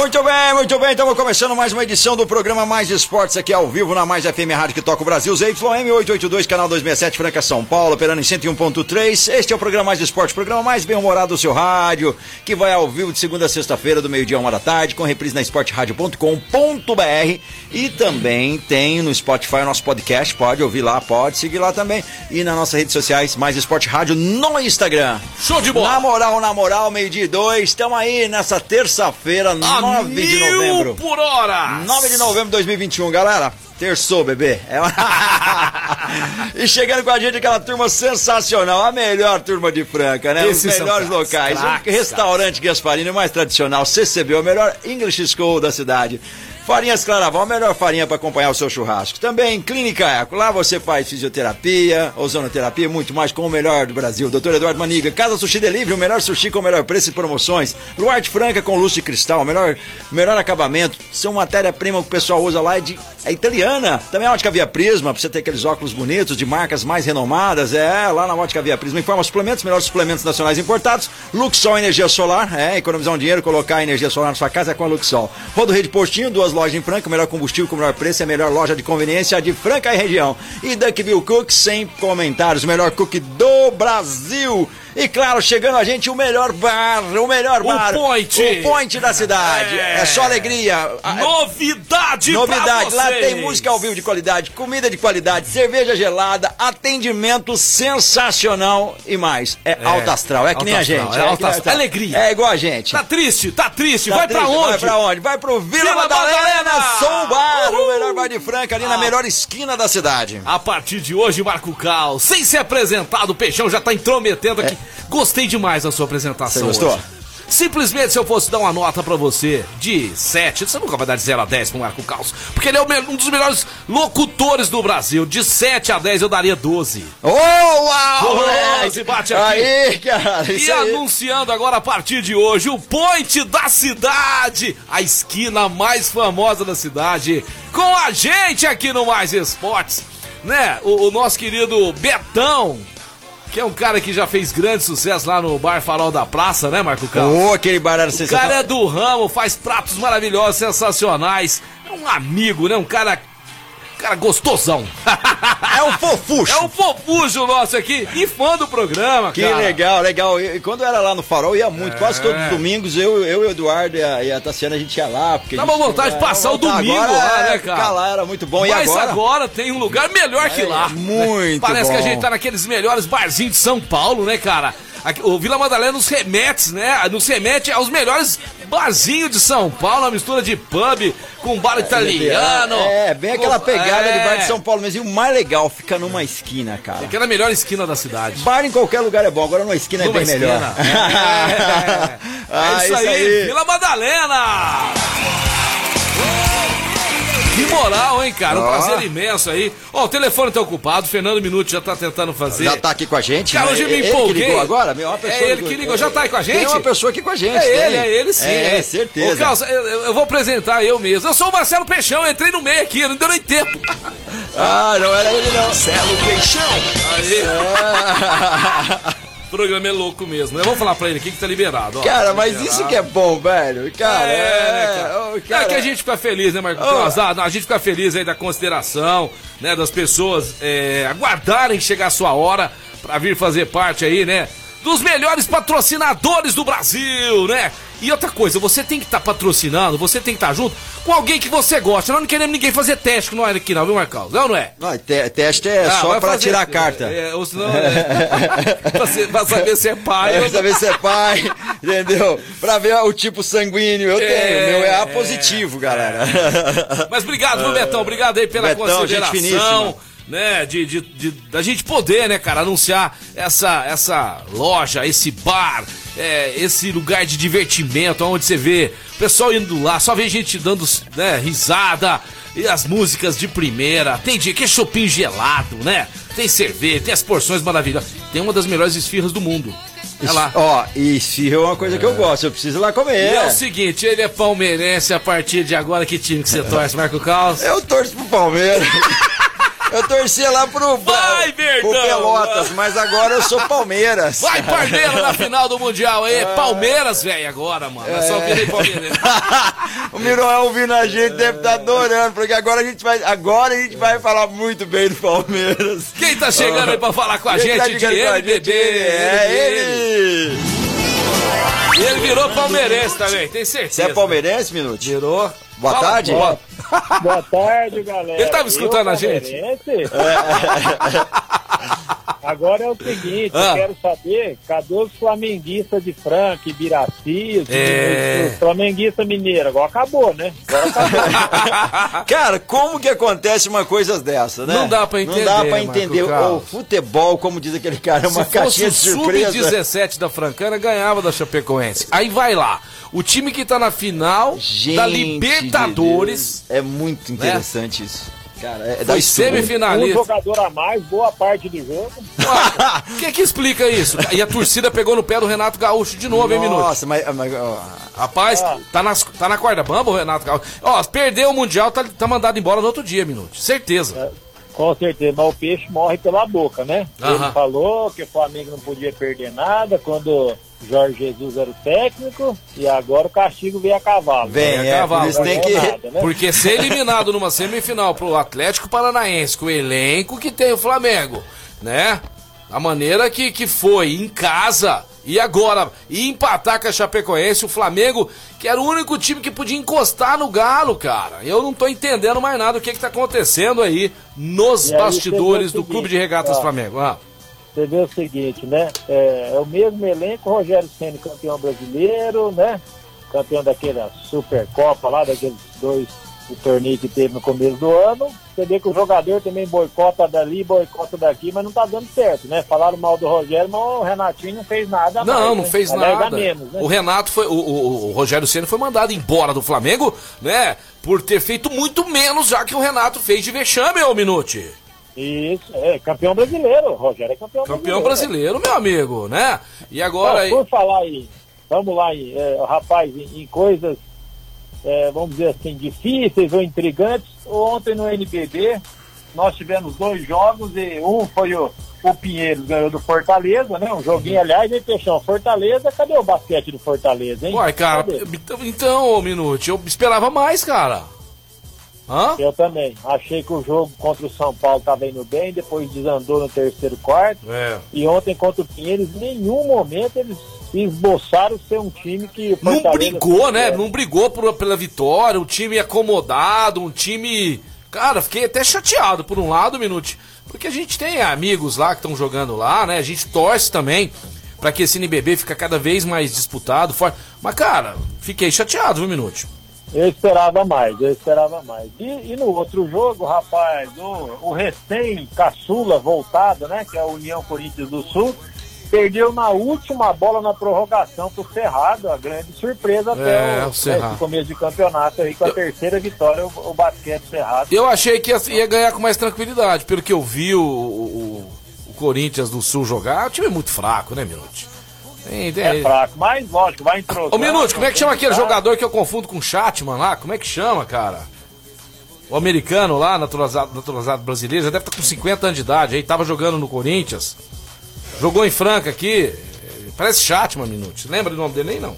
Muito bem, muito bem. Estamos começando mais uma edição do programa Mais Esportes aqui ao vivo na Mais FM Rádio que toca o Brasil, ZYM 882, canal 267, Franca, São Paulo, operando em 101.3. Este é o programa Mais Esportes, programa mais bem-humorado do seu rádio, que vai ao vivo de segunda a sexta-feira, do meio-dia a uma da tarde, com reprise na esporteradio.com.br e também tem no Spotify o nosso podcast, pode ouvir lá, pode seguir lá também. E nas nossas redes sociais, Mais Esporte Rádio no Instagram. Show de bola! Na moral, na moral, meio-dia e dois, estamos aí nessa terça-feira, A 9 de mil novembro. por hora! 9 de novembro de 2021, galera. Terçou, bebê. É e chegando com a gente aquela turma sensacional, a melhor turma de Franca, né? Esses Os melhores locais. o restaurante Gasparini, o mais tradicional, CCB, o melhor English School da cidade. Farinhas Claraval, a melhor farinha para acompanhar o seu churrasco. Também Clínica Eco, lá você faz fisioterapia, ozonoterapia, muito mais com o melhor do Brasil. Doutor Eduardo Maniga, Casa Sushi Delivery, o melhor sushi com o melhor preço e promoções. Luarte Franca com luz de cristal, o melhor, melhor acabamento. São matéria-prima que o pessoal usa lá é, de, é italiana. Também a Ótica Via Prisma, pra você ter aqueles óculos bonitos de marcas mais renomadas. É, lá na Ótica Via Prisma. Informa suplementos, melhores suplementos nacionais importados. Luxol Energia Solar, é, economizar um dinheiro, colocar energia solar na sua casa é com a Luxol. Rodo Rede Postinho, duas lojas em Franca, o melhor combustível com o melhor preço, é a melhor loja de conveniência de Franca e região. E Duckville Cooks, sem comentários, o melhor cookie do Brasil. E claro, chegando a gente o melhor bar, o melhor O bar. Point. O point da cidade. É, É. só alegria. A- Novidade, Novidade, pra lá tem música ao vivo de qualidade, comida de qualidade, cerveja gelada, atendimento sensacional e mais. É, alto astral, é que alto nem a gente. é alto que nem- astral, alegria. É igual a gente. Tá triste, tá triste. Tá vai pra triste? onde? Vai pra onde? Vai pro Vila, Vila Madalena, Madalena! Som Bar, o Uhul! melhor bar de Franca, ali na Ah. melhor esquina da cidade. A partir de hoje, Marco Cal, sem ser apresentado, o Peixão já tá intrometendo aqui. Gostei demais da sua apresentação. Você gostou? hoje. Simplesmente se eu fosse dar uma nota pra você de 7, você nunca vai dar de 0 a 10 pro Marco Caos, porque ele é um dos melhores locutores do Brasil. De 7 a 10 eu daria 12. Ô, uau! Doze, bate aqui. Aí, cara, E aí. anunciando agora a partir de hoje o Point da cidade, a esquina mais famosa da cidade, com a gente aqui no Mais Esportes, né? O, o nosso querido Betão, que é um cara que já fez grande sucesso lá no Bar Farol da Praça, né, Marco Carlos? Ô, aquele bar era O cara é do ramo, faz pratos maravilhosos, sensacionais. É um amigo, né? Um cara. Cara gostosão. É um fofucho. É um fofujo nosso aqui e fã do programa, Que cara. legal, legal. E quando eu era lá no Farol, ia muito. Quase todos os domingos, eu, eu e o Eduardo e a, e a Tassiana, a gente ia lá. Porque Dava vontade de é, passar o agora domingo lá, né, cara? Ficar lá era muito bom. Mas e agora? agora tem um lugar melhor que É, lá. muito Parece que a bom. gente tá naqueles melhores barzinhos de São Paulo, né, cara? O Vila Madalena nos remete, né? Nos remete aos melhores barzinhos de São Paulo, uma mistura de pub com bar italiano. É, bem aquela pegada é. de bar de São Paulo. Mas e o mais legal, fica numa esquina, cara. Aquela melhor esquina da cidade. Bar em qualquer lugar é bom, agora numa esquina Numa é bem esquina. melhor. É, Ah, é isso aí, Vila Madalena! Que moral, hein, cara? Um Ó. prazer imenso aí. Ó, o telefone tá ocupado, o Fernando Minuto já tá tentando fazer. Já tá aqui com a gente. Cara, né? hoje eu me Ele que empolguei. ligou agora? Meu, uma pessoa É ele que ligou. Já tá aí com a gente? Tem uma pessoa aqui com a gente. É tem. ele, é ele sim. É, é. certeza. Ô, Carlos, eu, eu vou apresentar eu mesmo. Eu sou o Marcelo Peixão, entrei no meio aqui, não deu nem tempo. Ah, não era ele não. Marcelo Peixão. Aí. O programa é louco mesmo, né? Vamos falar pra ele aqui que tá liberado. Ó. Cara, mas Liberado. isso que é bom, velho. Cara, É, né, é, cara? É cara. que a gente fica feliz, né, Marco? Carlos? Ah, não, a gente fica feliz aí da consideração, né, das pessoas é, aguardarem chegar a sua hora pra vir fazer parte aí, né, dos melhores patrocinadores do Brasil, né? E outra coisa, você tem que estar patrocinando, você tem que estar junto com alguém que você gosta. Nós não queremos ninguém fazer teste não é aqui, não, viu, Marcos? Não, não é? Não, te- teste é Ah, só pra fazer- tirar a carta. É, ou senão, é, pra, ser- pra saber se é pai. Pra ou- saber se é pai, entendeu? Pra ver o tipo sanguíneo. Eu tenho. É, O meu é A é. positivo, galera. Mas obrigado, viu, Betão? Obrigado aí pela Betão, consideração. Né, de, de, de, da gente poder, né, cara, anunciar essa, essa loja, esse bar, é, esse lugar de divertimento, onde você vê o pessoal indo lá, só vê gente dando né, risada, e as músicas de primeira, tem dia que é shopping gelado, né? Tem cerveja, tem as porções maravilhosas. Tem uma das melhores esfirras do mundo. É lá. Ó, e esfirra é uma coisa que eu gosto, eu preciso ir lá comer. E é o seguinte, ele é palmeirense a partir de agora. Que time que você torce, Marco Caos? Eu torço pro Palmeiras. Eu torcia lá pro, Vai, pro Pelotas, mas agora eu sou Palmeiras. Vai, Parmeira, na final do Mundial aí. Palmeiras, velho, agora, mano. É só virei Palmeiras. o Miroel ouvindo a gente deve estar tá adorando, porque agora a gente vai, agora a gente vai falar muito bem do Palmeiras. Quem tá chegando aí pra falar com a Quem tá gente tá de MBB? É ele. Ele virou palmeirense também, tem certeza. Você é palmeirense, Minuto? Virou. Boa Fala, tarde. Boa. Boa tarde, galera. Ele tava escutando eu, a gente? É. Agora é o seguinte, ah. eu quero saber, cadê os flamenguistas de Franca, Ibiraci, é... os, flamenguistas mineiros? Agora acabou, né? Agora acabou. Cara, como que acontece uma coisa dessa, né? Não dá pra entender. Não dá pra entender. O futebol, como diz aquele cara, é uma Se caixinha de surpresa. o sub-17 da Francana ganhava da Chapecoense. Aí vai lá, o time que tá na final Gente da Libertadores. De é muito interessante né? isso. Cara, é Foi semifinalista. Um jogador a mais, boa parte do jogo. O que que explica isso? E a torcida pegou no pé do Renato Gaúcho de novo, hein, Minuto? Nossa, mas... mas Rapaz, ah. tá, nas, tá na corda bamba o Renato Gaúcho. Ó, perdeu o Mundial, tá, tá mandado embora no outro dia, Minuto. Certeza. É, com certeza, mas o peixe morre pela boca, né? Ele falou que o Flamengo não podia perder nada quando Jorge Jesus era o técnico e agora o castigo veio a cavalo. Vem, né? é, cavalo. Eles têm que... Nada, né? Porque ser eliminado numa semifinal pro Atlético Paranaense, com o elenco que tem o Flamengo, né? A maneira que, que foi, em casa, e agora, e empatar com a Chapecoense, o Flamengo, que era o único time que podia encostar no Galo, cara. Eu não tô entendendo mais nada o que que tá acontecendo aí nos aí, bastidores do Clube de Regatas ó, Flamengo. Ah você vê o seguinte, né? É, é o mesmo elenco, Rogério Senna campeão brasileiro, né? Campeão daquela Supercopa lá, daqueles dois o torneio que teve no começo do ano. Você vê que o jogador também boicota dali, boicota daqui, mas não tá dando certo, né? Falaram mal do Rogério, mas o Renatinho não fez nada. Não, mais, não né? fez nada. Menos, né? O Renato foi. O, o, o Rogério Senna foi mandado embora do Flamengo, né? Por ter feito muito menos já que o Renato fez de vexame, ô Minuti. Isso, é campeão brasileiro. Rogério é campeão, campeão brasileiro. brasileiro meu amigo, né? E agora. por falar aí, vamos lá, aí, é, rapaz, em, em coisas, é, vamos dizer assim, difíceis ou intrigantes. Ontem no NBB, nós tivemos dois jogos e um foi o, o Pinheiros ganhou do Fortaleza, né? Um joguinho, aliás, hein, Peixão? Fortaleza, cadê o basquete do Fortaleza, hein? Uai, cara, cadê? então, ô Minute, eu esperava mais, cara. Hã? Eu também. Achei que o jogo contra o São Paulo estava indo bem, depois desandou no terceiro quarto. É. E ontem contra o Pinheiros, em nenhum momento eles esboçaram ser um time que. Não brigou, né? Não brigou por, pela vitória, um time acomodado, um time. Cara, fiquei até chateado por um lado, Minute, porque a gente tem amigos lá que estão jogando lá, né? A gente torce também para que esse NBB fica cada vez mais disputado, forte. Mas, cara, fiquei chateado, viu, Minute? Eu esperava mais, eu esperava mais. E, e no outro jogo, rapaz, o, o recém-caçula voltado, né, que é a União Corinthians do Sul, perdeu na última bola na prorrogação pro Cerrado, a grande surpresa até é, o, o começo de campeonato aí com a eu, terceira vitória, o, o basquete Cerrado. Eu achei que ia, ia, ganhar com mais tranquilidade, pelo que eu vi o, o, o Corinthians do Sul jogar, o time é muito fraco, né, Minuti? Tem. É fraco, mas lógico, vai introduzir. Ô, Minuto, como é que chama aquele jogador que eu confundo com o Chatman lá? Como é que chama, cara? O americano lá, naturalizado, naturalizado brasileiro, já deve estar com 50 anos de idade aí, tava jogando no Corinthians. Jogou em Franca aqui. Parece Chatman, Minuto. Lembra do nome dele nem não?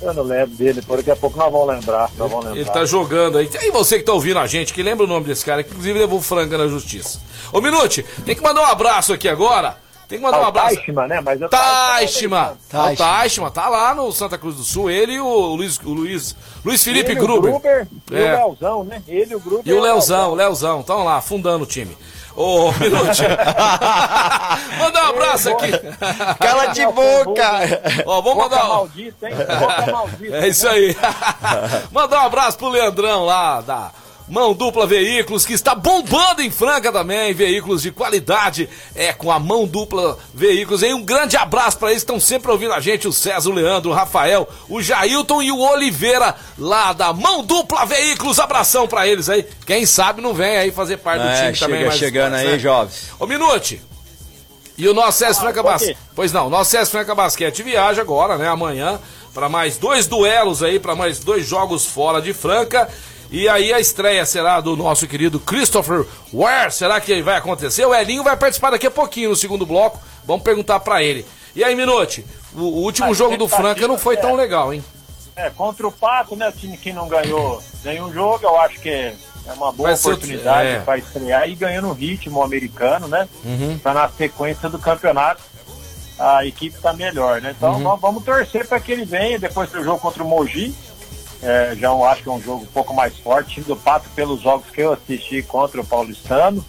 Eu não lembro dele, por daqui a pouco nós vamos lembrar. Nós vamos lembrar. Ele tá jogando aí. E você que tá ouvindo a gente, que lembra o nome desse cara, que inclusive levou o Franca na justiça. Ô, Minute, tem que mandar um abraço aqui agora tem que mandar um abraço. Taishma, né? Mas Taishma. O Taishma tá lá no Santa Cruz do Sul. Ele e o Luiz, o Luiz, Luiz Felipe ele, Gruber. O Gruber é. E o Leozão, né? Ele, o Gruber. E o Leozão, o Leozão. Estão lá, fundando o time. Ô, oh, Minuti. Manda um abraço aqui. Cala de boca. Ó, vamos mandar. Maldito, hein? Boca. É isso aí. Mandar um abraço pro Leandrão lá da Mão Dupla Veículos, que está bombando em Franca também, veículos de qualidade, é com a Mão Dupla Veículos. E um grande abraço para eles, estão sempre ouvindo a gente, o César, o Leandro, o Rafael, o Jailton e o Oliveira, lá da Mão Dupla Veículos. Abração para eles aí. Quem sabe não vem aí fazer parte do É, time chega também. mais chegando esportes, aí, né? jovens. Ô, Minute. E o nosso César Franca Basquete. Pois não, o nosso César Franca Basquete viaja agora, né? Amanhã, para mais dois duelos aí, para mais dois jogos fora de Franca. E aí a estreia será do nosso querido Christopher Ware. Será que vai acontecer? O Elinho vai participar daqui a pouquinho no segundo bloco. Vamos perguntar para ele. E aí, Minute, o, último A jogo do Franca não foi tão expectativa, legal, hein? É, contra o Pato, né? O time que não ganhou nenhum jogo, eu acho que é uma boa Vai oportunidade é. para estrear e ganhando um ritmo americano, né? Uhum. Para na sequência do campeonato a equipe tá melhor, né? Então Uhum. vamos, vamos torcer para que ele venha depois do jogo contra o Mogi. É, já acho que é um jogo um pouco mais forte. O time do Pato, pelos jogos que eu assisti contra o Paulistano,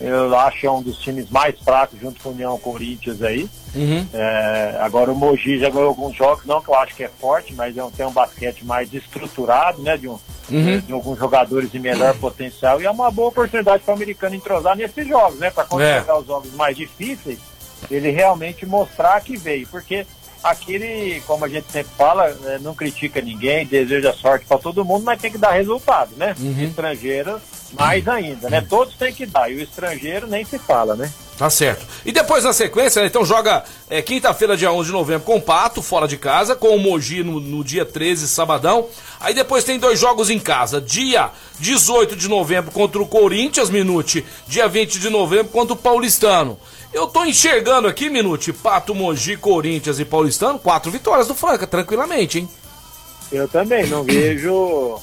eu acho que é um dos times mais fracos junto com o União Corinthians aí. Uhum. É, agora o Mogi já ganhou alguns jogos, não que eu acho que é forte, mas é um, tem um basquete mais estruturado, né? De, um, Uhum. de alguns jogadores de melhor potencial e é uma boa oportunidade para o americano entrosar nesses jogos, né? Para quando É. chegar os jogos mais difíceis, ele realmente mostrar que veio. Porque aquele, como a gente sempre fala, é, não critica ninguém, deseja sorte para todo mundo, mas tem que dar resultado, né? Uhum. Estrangeiro, mais ainda, né? Todos têm que dar, e o estrangeiro nem se fala, né? Tá certo. E depois na sequência, né, então joga é, quinta-feira, dia 11 de novembro, com o Pato, fora de casa, com o Mogi no, no dia 13, sabadão. Aí depois tem dois jogos em casa. Dia 18 de novembro contra o Corinthians, Minute. Dia 20 de novembro contra o Paulistano. Eu tô enxergando aqui, Minute, Pato, Mogi, Corinthians e Paulistano, quatro vitórias do Franca, tranquilamente, hein? Eu também não vejo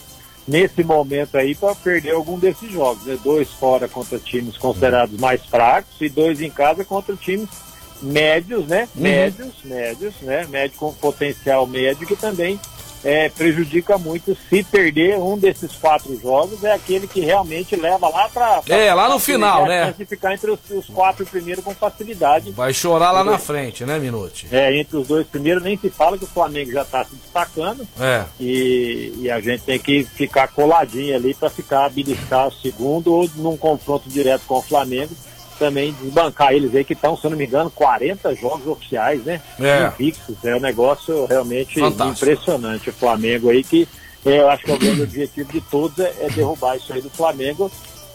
nesse momento aí para perder algum desses jogos. Né? Dois fora contra times considerados mais fracos e dois em casa contra times médios, né? Médios, médios, né? Médio com potencial médio que também é, prejudica muito se perder um desses quatro jogos é aquele que realmente leva lá para É, lá no final, né? ficar entre os, os quatro primeiros com facilidade Vai chorar lá na frente, né, Minute? é, entre os dois primeiros nem se fala que o Flamengo já está se destacando É. e, e a gente tem que ficar coladinho ali para ficar beliscar o segundo ou num confronto direto com o Flamengo também desbancar eles aí que estão, se eu não me engano, 40 jogos oficiais, né? É. Invictos. É um negócio realmente Fantástico. impressionante. O Flamengo aí que é, eu acho que é o grande objetivo de todos é, é derrubar isso aí do Flamengo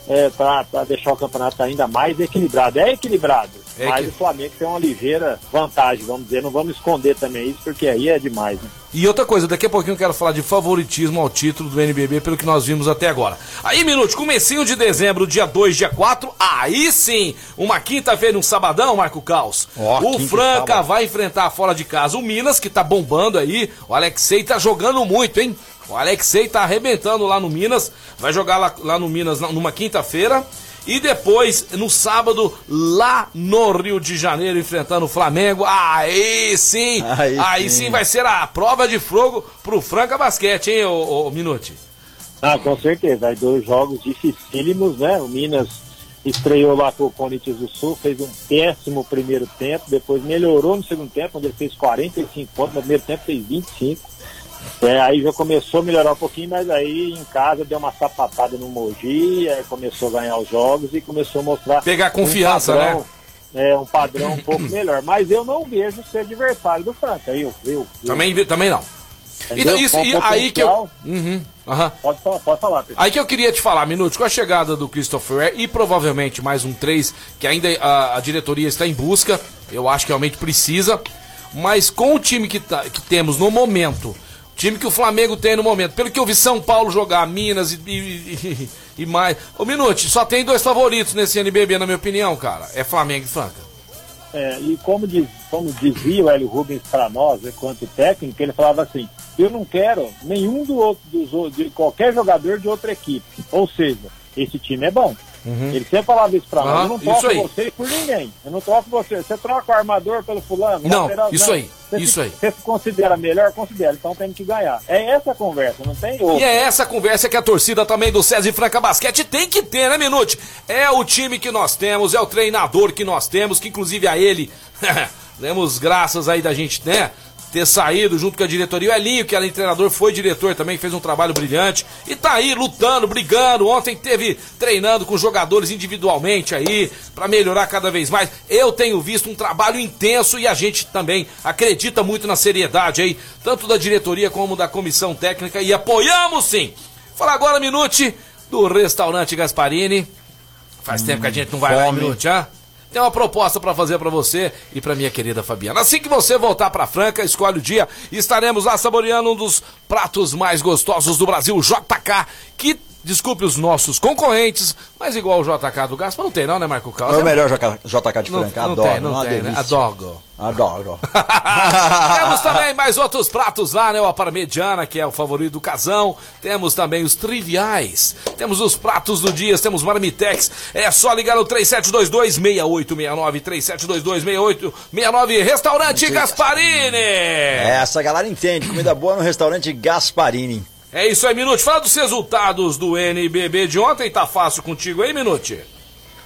é, para deixar o campeonato ainda mais equilibrado. É equilibrado, É mas que- o Flamengo tem uma ligeira vantagem, vamos dizer. Não vamos esconder também isso, porque aí é demais, né? E outra coisa, daqui a pouquinho eu quero falar de favoritismo ao título do NBB pelo que nós vimos até agora. Aí, Minute, comecinho de dezembro, dia 2, dia 4, aí sim, uma quinta-feira, um sabadão, Marco Caos. Ó, o Franca vai enfrentar fora de casa o Minas, que tá bombando aí. O Alexei tá jogando muito, hein? O Alexei tá arrebentando lá no Minas, vai jogar lá, lá no Minas na- numa quinta-feira. E depois, no sábado, lá no Rio de Janeiro, enfrentando o Flamengo. Aí sim! Aí Aí, sim. sim. vai ser a prova de fogo pro Franca Basquete, hein, ô, ô Minute? Ah, com certeza. Aí dois jogos dificílimos, né? O Minas estreou lá com o Corinthians do Sul, fez um péssimo primeiro tempo, depois melhorou no segundo tempo, onde ele fez 45 pontos, no primeiro tempo fez 25. É, aí já começou a melhorar um pouquinho, mas aí em casa deu uma sapatada no Mogi, aí começou a ganhar os jogos e começou a mostrar. Pegar confiança, um padrão, né? É, um padrão um pouco melhor. Mas eu não vejo ser adversário do Franca. Eu, eu, eu, Também, também não. entendeu? Então, isso, e aí que eu. Uhum, aham. Pode falar, pode falar, pessoal. Aí que eu queria te falar, Minute, com a chegada do Christopher e provavelmente mais um 3, que ainda a, a diretoria está em busca, eu acho que realmente precisa, mas com o time que, tá- que temos no momento, time que o Flamengo tem no momento, pelo que eu vi São Paulo jogar, Minas e, e, e- mais. Ô Minute, só tem dois favoritos nesse NBB, na minha opinião, cara. É Flamengo e Franca. É, e como, diz, como dizia o Hélio Rubens para nós, né, quanto técnico, ele falava assim: eu não quero nenhum do outro, dos, de qualquer jogador de outra equipe. Ou seja, esse time é bom. Ele sempre falava isso nós: Ah, eu não troco aí. você por ninguém. Eu não troco você. Você troca o armador pelo fulano. Não, lateral, isso aí, Você isso se, aí. Você se considera melhor? Considera. Então tem que ganhar. É essa a conversa, não tem outra. E é essa conversa que a torcida também do César e Franca Basquete tem que ter, né, Minute? É o time que nós temos, é o treinador que nós temos, que inclusive a ele, demos graças aí da gente, né? Ter saído junto com a diretoria. O Elinho, que era treinador, foi diretor também, fez um trabalho brilhante. E tá aí lutando, brigando. Ontem teve treinando com jogadores individualmente aí, para melhorar cada vez mais. Eu tenho visto um trabalho intenso e a gente também acredita muito na seriedade aí, tanto da diretoria como da comissão técnica e apoiamos sim. Fala agora, Minute, do restaurante Gasparini. Faz hum, tempo que a gente não vai fome. lá, Minute, ah? Tem uma proposta para fazer para você e para minha querida Fabiana. Assim que você voltar para Franca, escolhe o dia estaremos lá saboreando um dos pratos mais gostosos do Brasil, JK, que Desculpe os nossos concorrentes, mas igual o JK do Gaspa não tem não, né, Marco Carlos? É o melhor JK de Franca, não, adoro. Tem, não tem, né? Adoro. Adoro. Temos também mais outros pratos lá, né? O Parmegiana, que é o favorito do casão. Temos também os triviais. Temos os pratos do dia, temos Marmitex. É só ligar no 3722-6869, 3722-6869, Restaurante Gasparini. Essa galera entende, comida boa no restaurante Gasparini. É isso aí, Minute. Fala dos resultados do NBB de ontem. Tá fácil contigo aí, Minute?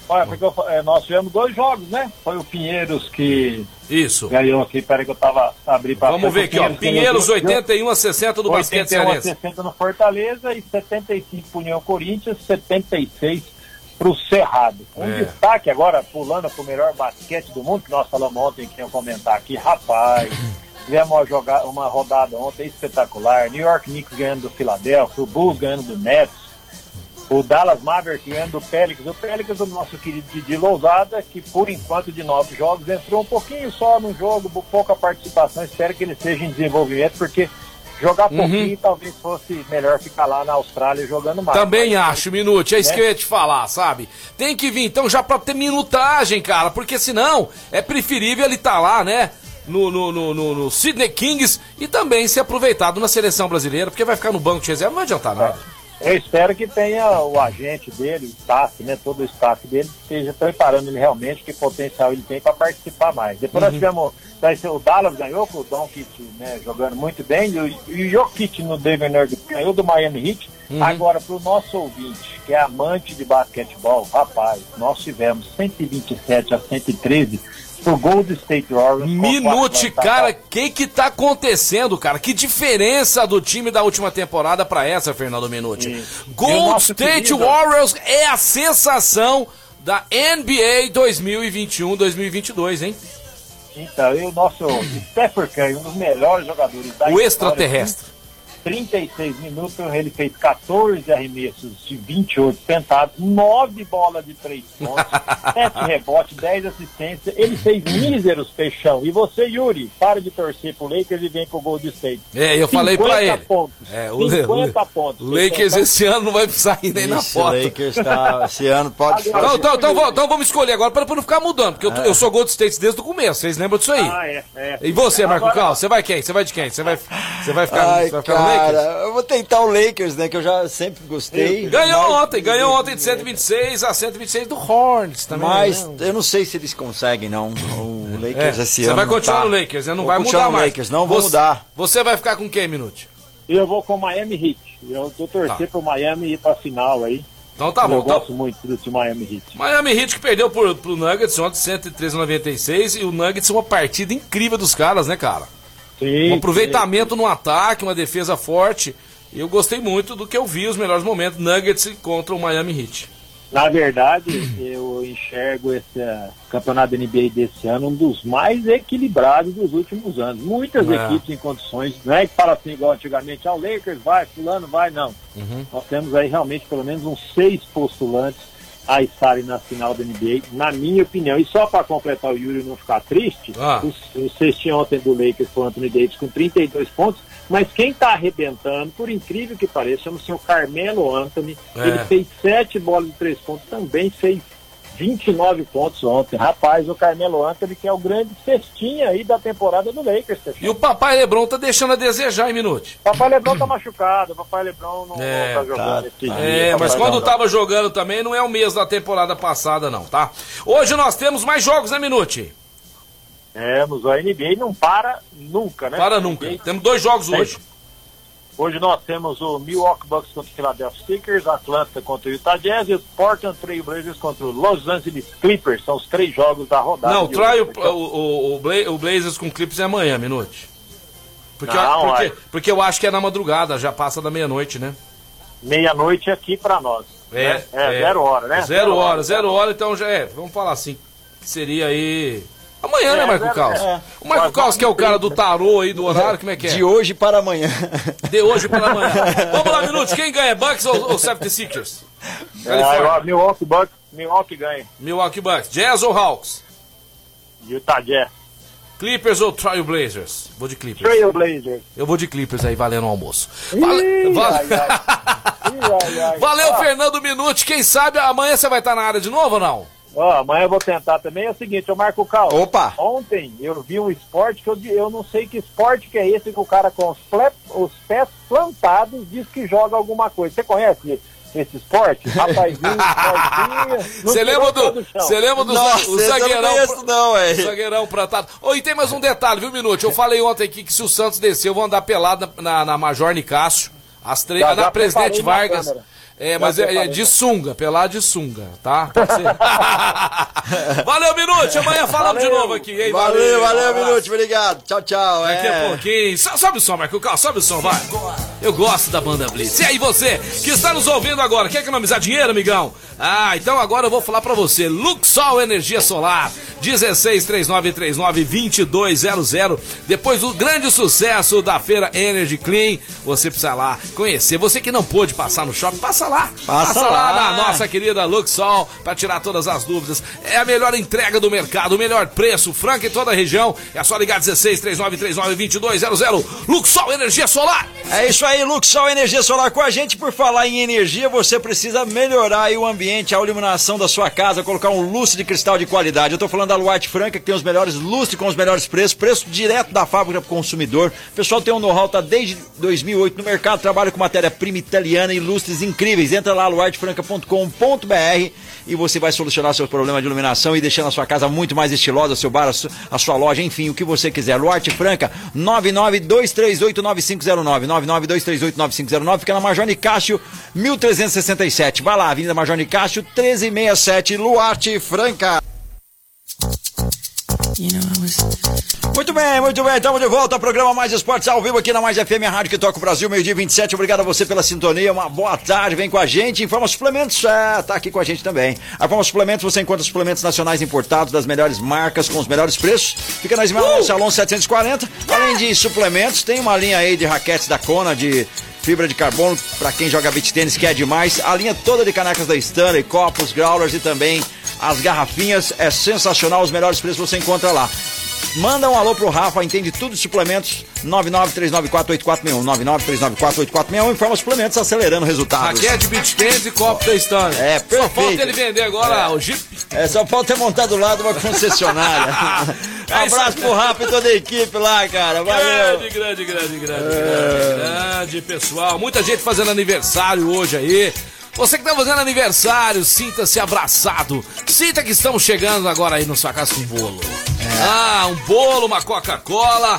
Olha, porque eu, é, nós tivemos dois jogos, né? Foi o Pinheiros que isso. ganhou aqui. Peraí que eu tava abrindo para Vamos ver aqui, ó. Pinheiros 81 a 60 do 81 basquete 81 a 60 no Fortaleza e 75 pro União Corinthians, 76 pro Cerrado. Um é. destaque agora, pulando pro melhor basquete do mundo, que nós falamos ontem, que ia comentar aqui, rapaz. Tivemos uma, jogada, uma rodada ontem espetacular. New York Knicks ganhando do Philadelphia, o Bulls ganhando do Nets, o Dallas Mavericks ganhando do Pelicans. O Pelicans, o nosso querido Didi Lousada, que por enquanto de nove jogos entrou um pouquinho só no jogo, pouca participação. Espero que ele seja em desenvolvimento, porque jogar uhum. pouquinho talvez fosse melhor ficar lá na Austrália jogando mais. Também mas, acho, Minute, é isso né? que eu ia te falar, sabe? Tem que vir então já pra ter minutagem, cara, porque senão é preferível ele estar tá lá, né? No, no, no, no, Sydney Kings e também ser aproveitado na seleção brasileira, porque vai ficar no banco de reserva, não vai adiantar nada. Eu espero que tenha o agente dele, o staff, né, todo o staff dele, esteja preparando ele realmente, que potencial ele tem para participar mais. Depois uhum. nós tivemos, o Dallas ganhou com o Doncic né, jogando muito bem, e o, e o Jokic no Denver Nuggets ganhou do Miami Heat. Uhum. Agora, para o nosso ouvinte, que é amante de basquetebol, rapaz, nós tivemos 127 a 113 pro Gold State Warriors. Minute, cara, o que que tá acontecendo, cara? Que diferença do time da última temporada para essa, Fernando Minuti? Gold State querido... Warriors é a sensação da NBA 2021-2022, hein? Então, e o nosso Stephen Curry, um dos melhores jogadores da O extraterrestre 36 minutos, ele fez 14 arremessos de 28 tentados, 9 bolas de 3 pontos, 7 rebotes, 10 assistências. Ele fez míseros peixão. E você, Yuri, para de torcer pro Lakers e vem pro Gold State. É, eu falei pra ele. Pontos, é, o 50 pontos. O Lakers esse ano não vai precisar ir nem na foto. O Lakers tá, esse ano pode Agora, então, então, então, então, vamos escolher agora para não ficar mudando, porque eu, eu, sou Gold State desde o começo, vocês lembram disso aí? Ah, é, é. E você, Marco agora... Cal, você vai quem? Você vai de quem? Você vai, você vai ficar, Ai, você vai ficar no Lakers? eu vou tentar o Lakers, né? Que eu já sempre gostei. Ganhou mas... ontem, ganhou ontem de 126 a 126 do Hornets também. Mas né? eu não sei se eles conseguem, não. O Lakers é, esse ano. Você vai continuar tá. no Lakers, né? Não vou vai mudar mais. Lakers, não vou mudar. Você vai ficar com quem, Minute? Eu vou com o Miami Heat. Eu tô torcendo tá. pro Miami ir pra final aí. Então tá bom. Eu gosto muito do Miami Heat. Miami Heat que perdeu pro, pro Nuggets ontem 103 a 96 e o Nuggets é uma partida incrível dos caras, né, cara? Sim, um aproveitamento sim. no ataque, uma defesa forte. Eu gostei muito do que eu vi os melhores momentos Nuggets contra o Miami Heat. Na verdade, eu enxergo esse uh, campeonato da NBA desse ano um dos mais equilibrados dos últimos anos. Muitas é. equipes em condições, não é que fala assim igual antigamente, ah, o Lakers vai, fulano vai, não. Uhum. Nós temos aí realmente pelo menos uns seis postulantes a estarem na final da NBA, na minha opinião. E só para completar o Yuri não ficar triste, ah. o, o cestinho ontem do Lakers foi o Anthony Davis com 32 pontos, mas quem está arrebentando, por incrível que pareça, chama-se o senhor Carmelo Anthony. É. Ele fez sete bolas de três pontos, também fez 29 pontos ontem. Rapaz, o Carmelo Anthony, que é o grande cestinha aí da temporada do Lakers. E o Papai Lebron tá deixando a desejar em minutos. Papai Lebron tá machucado, o Papai Lebron não, é, não tá jogando tá, esse tá. É, mas quando não, tava jogando também, não é o mês da temporada passada não, tá? Hoje nós temos mais jogos, né, Minute? Temos, a NBA não para nunca, né? Para nunca. Temos dois jogos hoje. Hoje nós temos o Milwaukee Bucks contra o Philadelphia Sixers, Atlanta contra o Utah Jazz e o Portland Trail Blazers contra o Los Angeles Clippers. São os três jogos da rodada. Não, trai o, o, o, o, Blazers com Clippers é amanhã, minute. Porque, Não, porque, uai. porque eu acho que é na madrugada, já passa da meia-noite, né? Meia-noite aqui pra nós. né? É, zero hora, né? Zero hora, zero hora, então já é. Vamos falar assim. Seria aí. Amanhã, né, É, Marco zero- Caos? é. O Marco Caos, que é o cara do 30. tarô aí, do horário, como é que é? De hoje para amanhã. De hoje para amanhã. Vamos lá, minutos. Quem ganha, Bucks ou, ou 76ers? É, agora Milwaukee Bucks, Milwaukee ganha. Milwaukee Bucks. Jazz ou Hawks? Utah Jazz. Clippers ou Trail Blazers? Vou de Clippers. Trail Blazers. Eu vou de Clippers aí, valendo o almoço. Ih, Vale- vale- ai, ai. Ih, ai, ai. Valeu, Fernando Minuti. Quem sabe amanhã você vai estar na área de novo ou não? Ó, amanhã eu vou tentar também. É o seguinte, eu marco o carro. Opa! Ontem eu vi um esporte que eu, eu não sei que esporte que é esse que o cara com os, ple- os pés plantados diz que joga alguma coisa. Você conhece esse esporte? Rapazinho, Você lembra pé do, você lembra do Nossa, o esse eu não zagueirão? conheço não, o é. zagueirão plantado. Ô, e tem mais um detalhe, viu, Minuto? Eu falei ontem aqui que se o Santos descer, eu vou andar pelado na, na, na Major Nicásio, às três, Já- na Presidente Vargas. câmera. É, mas é, é de sunga, pelado de sunga, tá? Pode ser. Valeu, Minuto. Amanhã falamos de Valeu. novo aqui, hein? Valeu, valeu, abraço. Minuto. Obrigado. Tchau, tchau. Daqui a É. pouquinho. So- Sobe o som, Marco Cal, sobe o som, vai. Eu gosto da banda Blitz. E aí, você que está nos ouvindo agora, quer economizar dinheiro, amigão? Ah, então agora eu vou falar pra você. Luxol Energia Solar, 1639392200. Depois do grande sucesso da feira Energy Clean, você precisa lá conhecer. Você que não pôde passar no shopping, passa lá. Passa lá lá. na nossa querida Luxol para tirar todas as dúvidas. É a melhor entrega do mercado, o melhor preço, franca em toda a região. É só ligar 16 3939 2200. Luxol Energia Solar. É isso aí, Luxol Energia Solar com a gente. Por falar em energia, você precisa melhorar o ambiente, a iluminação da sua casa, colocar um lustre de cristal de qualidade. Eu tô falando da Luarte Franca, que tem os melhores lustres com os melhores preços, preço direto da fábrica pro consumidor. O pessoal tem um know-how, tá desde 2008 no mercado, trabalha com matéria-prima italiana e lustres incríveis. Entra lá, luartefranca.com.br e você vai solucionar seu problema de iluminação e deixando a sua casa muito mais estilosa, seu bar, a sua loja, enfim, o que você quiser. Luarte Franca, 992389509, 992389509, fica na Major Nicásio, 1367. Vai lá, Avenida Major Nicásio, 1367, Luarte Franca. Muito bem, muito bem, estamos de volta ao programa Mais Esportes ao vivo aqui na Mais FM, a rádio que toca o Brasil, meio-dia 27. Obrigado a você pela sintonia, uma boa tarde, vem com a gente. Informa Suplementos, é, tá aqui com a gente também. A Informa Suplementos, você encontra suplementos nacionais importados das melhores marcas, com os melhores preços. Fica na Ismael Salão 740. Além de suplementos, tem uma linha aí de raquetes da Kona, de fibra de carbono para quem joga beach tênis, que é demais. A linha toda de canecas da Stanley, copos, growlers e também as garrafinhas. É sensacional, os melhores preços você encontra lá. Manda um alô pro Rafa, entende tudo de suplementos. 993948461. 993948461. Informa suplementos acelerando resultados. Raquete, beach tennis e copo da Stanley. É, Só falta perfeito. ele vender agora o Jeep. É, só falta ter montado do lado uma concessionária. É Abraço pro Rafa e toda a equipe lá, cara. Valeu. Grande, grande, grande, grande, grande, grande, pessoal. Muita gente fazendo aniversário hoje aí. Você que tá fazendo aniversário, sinta-se abraçado. Sinta que estamos chegando agora aí no sua casa com bolo. Ah, um bolo, uma Coca-Cola,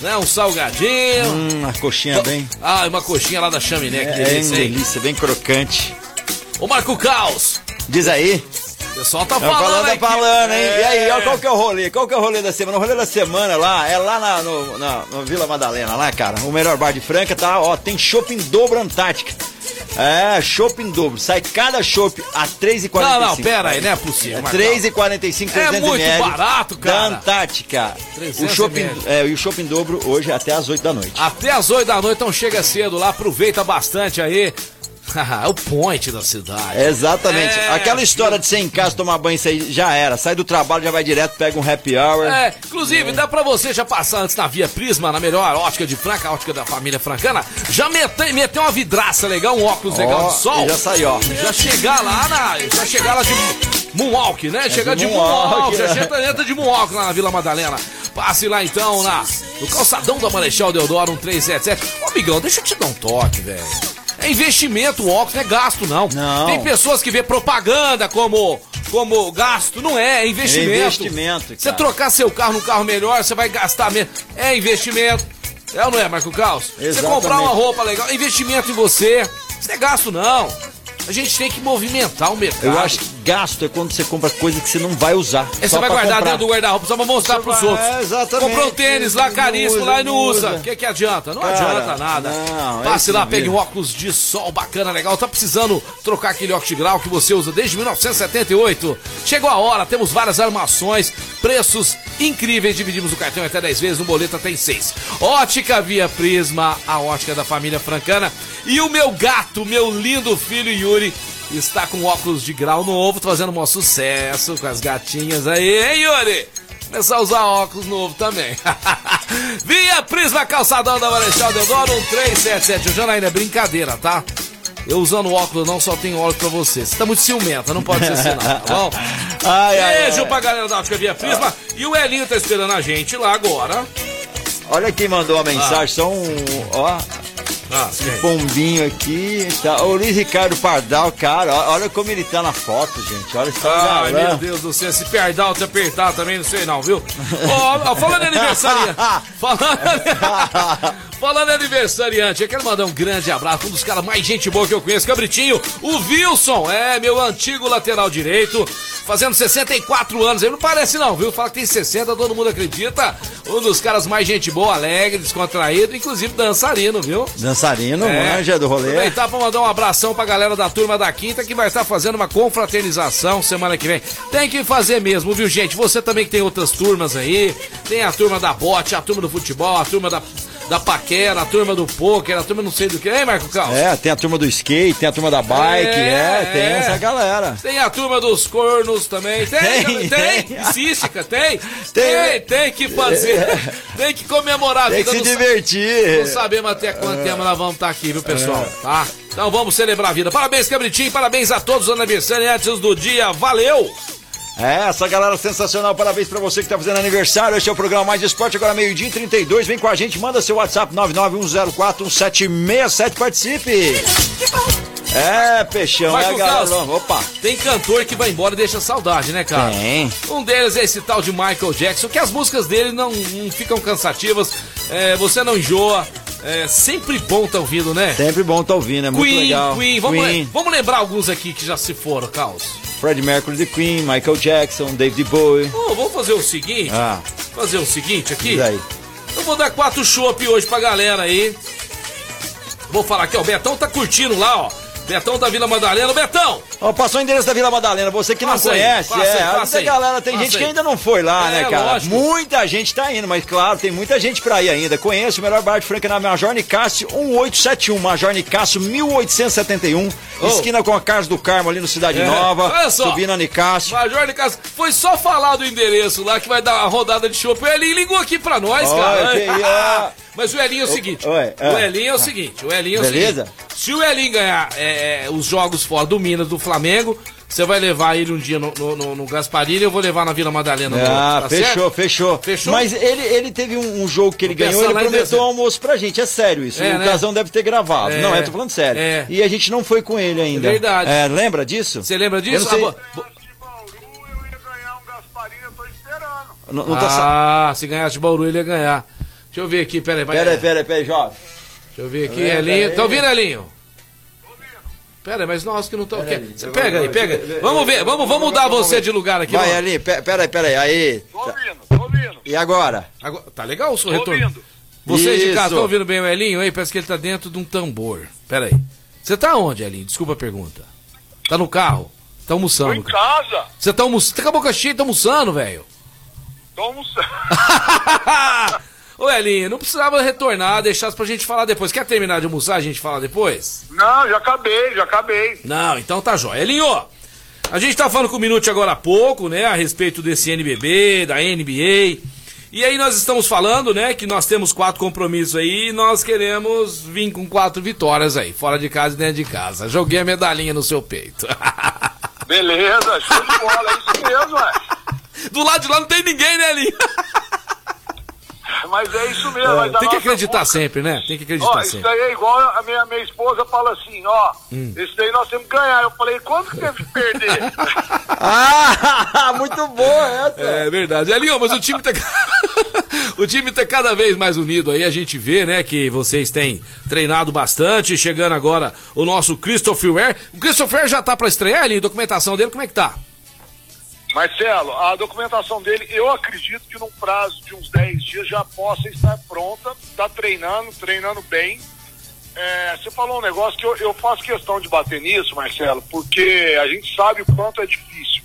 né? Um salgadinho. Hum, a coxinha bem. Ah, uma coxinha lá da chaminé, que É, é delícia, hein? delícia, bem crocante. Ô Marco Caos, Diz aí. O pessoal tá falando, falando, tá falando, hein? E aí, ó, É. qual que é o rolê? Qual que é o rolê da semana? O rolê da semana lá, é lá na, no, na, no Vila Madalena, lá, cara. O melhor bar de Franca, tá? Ó, tem shopping dobro Antártica. É, shopping dobro. Sai cada shopping a R$3,45. Não, não, pera aí, não é possível. É Marcão. 3,45 É 300 muito ml barato, cara. Da Antártica. 300 O shopping, é, e o shopping dobro hoje é até às 8 da noite. Até às 8 da noite, então chega cedo lá, aproveita bastante aí. É o point da cidade. Exatamente. É, Aquela história de ser em casa, tomar banho, isso aí já era. Sai do trabalho, já vai direto, pega um happy hour. É, inclusive, dá pra você já passar antes na Via Prisma, na melhor ótica de Franca, a ótica da família francana, já meter, meter uma vidraça legal, um óculos legal Ó, de sol. já saiu, ó. Já chegar lá na. Já chegar lá de Moonwalk, né? chegar de Moonwalk, Moonwalk, já chega entra de Moonwalk lá na Vila Madalena. Passe lá então na, no calçadão da Marechal Deodoro 1377. Ô, amigão, deixa eu te dar um toque, velho. É investimento, o óculos não é gasto, não. Não. Tem pessoas que vê propaganda como, como gasto. Não é, é investimento. É investimento, Você trocar seu carro num carro melhor, você vai gastar menos. É investimento. É ou não é, Marco Caos? Você Exatamente. comprar uma roupa legal, é investimento em você. Isso não é gasto, não. A gente tem que movimentar o mercado. Eu acho que gasto é quando você compra coisa que você não vai usar. Aí você vai guardar comprar. dentro do guarda-roupa só pra mostrar pros vai, outros. É, exatamente. Comprou um tênis lá caríssimo lá e não usa. O que, que adianta? Não Cara, adianta nada. não, Passe é lá, pegue um óculos de sol bacana, legal. Tá precisando trocar aquele óculos de grau que você usa desde 1978. Chegou a hora, temos várias armações, preços incríveis. Dividimos o cartão até 10 vezes, no boleto até em 6. Ótica Via Prisma, a ótica da família francana. E o meu gato, meu lindo filho Yuri, está com óculos de grau novo, fazendo um sucesso com as gatinhas aí, hein, Yuri? Começar a usar óculos novo também. Via Prisma Calçadão da Marechal Deodoro 1377. O Janaína é brincadeira, tá? Eu usando óculos não só tenho óculos pra você. Você tá muito ciumenta, não pode ser assim não, tá bom? Ai, ai, Beijo ai. pra galera da Ótica Via Prisma. E o Elinho tá esperando a gente lá agora. Olha quem mandou a mensagem, só um. Ó, Ah, pombinho aqui. Tá. O Luiz Ricardo Pardal, cara, olha como ele tá na foto, gente. Olha só. Ai, galã. meu Deus do céu, se perdar ou te apertar também, não sei não, viu? Ó, falando em aniversariante, falando, falando em aniversariante, eu quero mandar um grande abraço um dos caras mais gente boa que eu conheço, Cabritinho, o Wilson, é, meu antigo lateral direito, fazendo 64 anos, ele não parece não, viu? Fala que tem 60, todo mundo acredita, um dos caras mais gente boa, alegre, descontraído, inclusive dançarino, viu? Dançarino, É. manja do rolê. Aproveitar pra mandar um abração pra galera da turma da quinta que vai estar fazendo uma confraternização semana que vem. Tem que fazer mesmo, viu, gente? Você também que tem outras turmas aí. Tem a turma da bote, a turma do futebol, a turma da, da paquera, a turma do pôquer, a turma não sei do que. Hein, Marco Carlos? É, tem a turma do skate, tem a turma da bike, É, é, tem é. essa galera. Tem a turma dos cornos também. Tem, Tem, tem. tem. Cística, tem. Tem. Tem, tem que fazer. Tem que comemorar a Tem que se do- divertir. Não sabemos até quanto tempo nós vamos estar aqui, viu, pessoal? Tá? Então vamos celebrar a vida. Parabéns, Cabritinho. Parabéns a todos os aniversariantes do dia. Valeu! É, essa galera sensacional, parabéns pra você que tá fazendo aniversário. Este é o programa Mais Esporte, agora meio-dia e 32. Vem com a gente, manda seu WhatsApp 991041767, participe. É, peixão, Vai é a galera. calça. Opa, Tem cantor que vai embora e deixa saudade, né, cara? tem. Um deles é esse tal de Michael Jackson, que as músicas dele não, não ficam cansativas, é, você não enjoa, é sempre bom tá ouvindo, né? Sempre bom tá ouvindo, é muito Queen, legal. Queen, vamos, Queen, le- vamos lembrar alguns aqui que já se foram, Carlos. Fred Mercury de Queen, Michael Jackson, David Bowie. Ô, vamos fazer o seguinte, Ah, fazer o seguinte aqui. diz aí. Eu vou dar quatro chopp hoje pra galera aí. Vou falar aqui, ó. O Betão tá curtindo lá, ó. Betão da Vila Madalena. Betão! Ó, passou o endereço da Vila Madalena, você que não Passa aí, conhece, passa é, aí, passa galera, tem gente aí. que ainda não foi lá, É, né, cara? lógico. Muita gente tá indo, mas claro, tem muita gente pra ir ainda. Conheço o melhor bar de Franca na Major Nicásio 1871, Major Nicásio 1871, Ô. esquina com a Casa do Carmo ali no Cidade É, Nova, olha só. subindo a Nicásio. Major Casa, foi só falar do endereço lá que vai dar uma rodada de. O Elinho ligou aqui pra nós, Olha, cara. que. Mas o Elinho é o seguinte: Oi, é. o Elinho é o seguinte, o Elinho é o Beleza? seguinte. Se o Elinho ganhar é, é, os jogos fora do Minas, do Flamengo, você vai levar ele um dia no, no, no, no Gasparini e eu vou levar na Vila Madalena. Ah, tá fechou, certo? fechou, Fechou? Mas ele, ele teve um, um jogo que ele ganhou, ele em prometeu um almoço pra gente, é sério isso. É, o né? Casão deve ter gravado. É. não, eu tô falando sério. É. E a gente não foi com ele ainda. É verdade. É, lembra disso? Você lembra Eu disso? não sei. Ah, eu ganhar um eu. Não, não tá sa- ah, se ganhasse de Bauru, ele ia ganhar. Deixa eu ver aqui, peraí. vai- Pera aí, pera aí, pera aí, jovem. Deixa eu ver aqui, Pera aí, Elinho. Tá ouvindo, Elinho? Pera aí, mas nós que não estamos. Eu Pega aí, pega. aí. eu- Vamos ver, vamos, vamos mudar você de lugar aqui. Vai pe- pera aí, pera aí. Aí. Tô ouvindo, tô ouvindo. E agora? Agora, tá legal o seu Tô retorno? ouvindo. Vocês de Isso. casa estão ouvindo bem o Elinho aí? Parece que ele tá dentro de um tambor. Pera aí. Você tá onde, Elinho? Desculpa a pergunta. Tá no carro? Tá Tô almoçando? em casa. Você tá almoçando? Tá com a boca cheia, tá almoçando, velho? Tô almoçando. Ô, Elinho, não precisava retornar, deixasse pra gente falar depois. Quer terminar de almoçar, a gente fala depois? Não, já acabei, já acabei. Não, então tá jóia. Elinho, a gente tá falando com o Minute agora há pouco, né, a respeito desse NBB, da NBA. E aí nós estamos falando, né, que nós temos quatro compromissos aí e nós queremos vir com quatro vitórias aí, fora de casa e dentro de casa. Joguei a medalhinha no seu peito. Beleza, show de bola, é isso mesmo, ué. Do lado de lá não tem ninguém, né, Elinho? mas é isso mesmo. É, tem que acreditar busca- sempre, né? Tem que Ó, acreditar isso sempre. daí é igual a minha, minha esposa fala assim, ó, Hum. esse daí nós temos que ganhar. Eu falei, quando que teve que perder? Ah, muito boa essa. É verdade. Elinho, mas o time tá. o time tá cada vez mais unido aí. A gente vê, né, que vocês têm treinado bastante. Chegando agora o nosso Christopher Ware. O Christopher Ware já tá pra estrear, Elinho? Documentação dele, como é que tá? Marcelo, a documentação dele, eu acredito que num prazo de uns 10 dias já possa estar pronta. Está treinando, treinando bem. É, você falou um negócio que eu, eu faço questão de bater nisso, Marcelo, porque a gente sabe o quanto é difícil.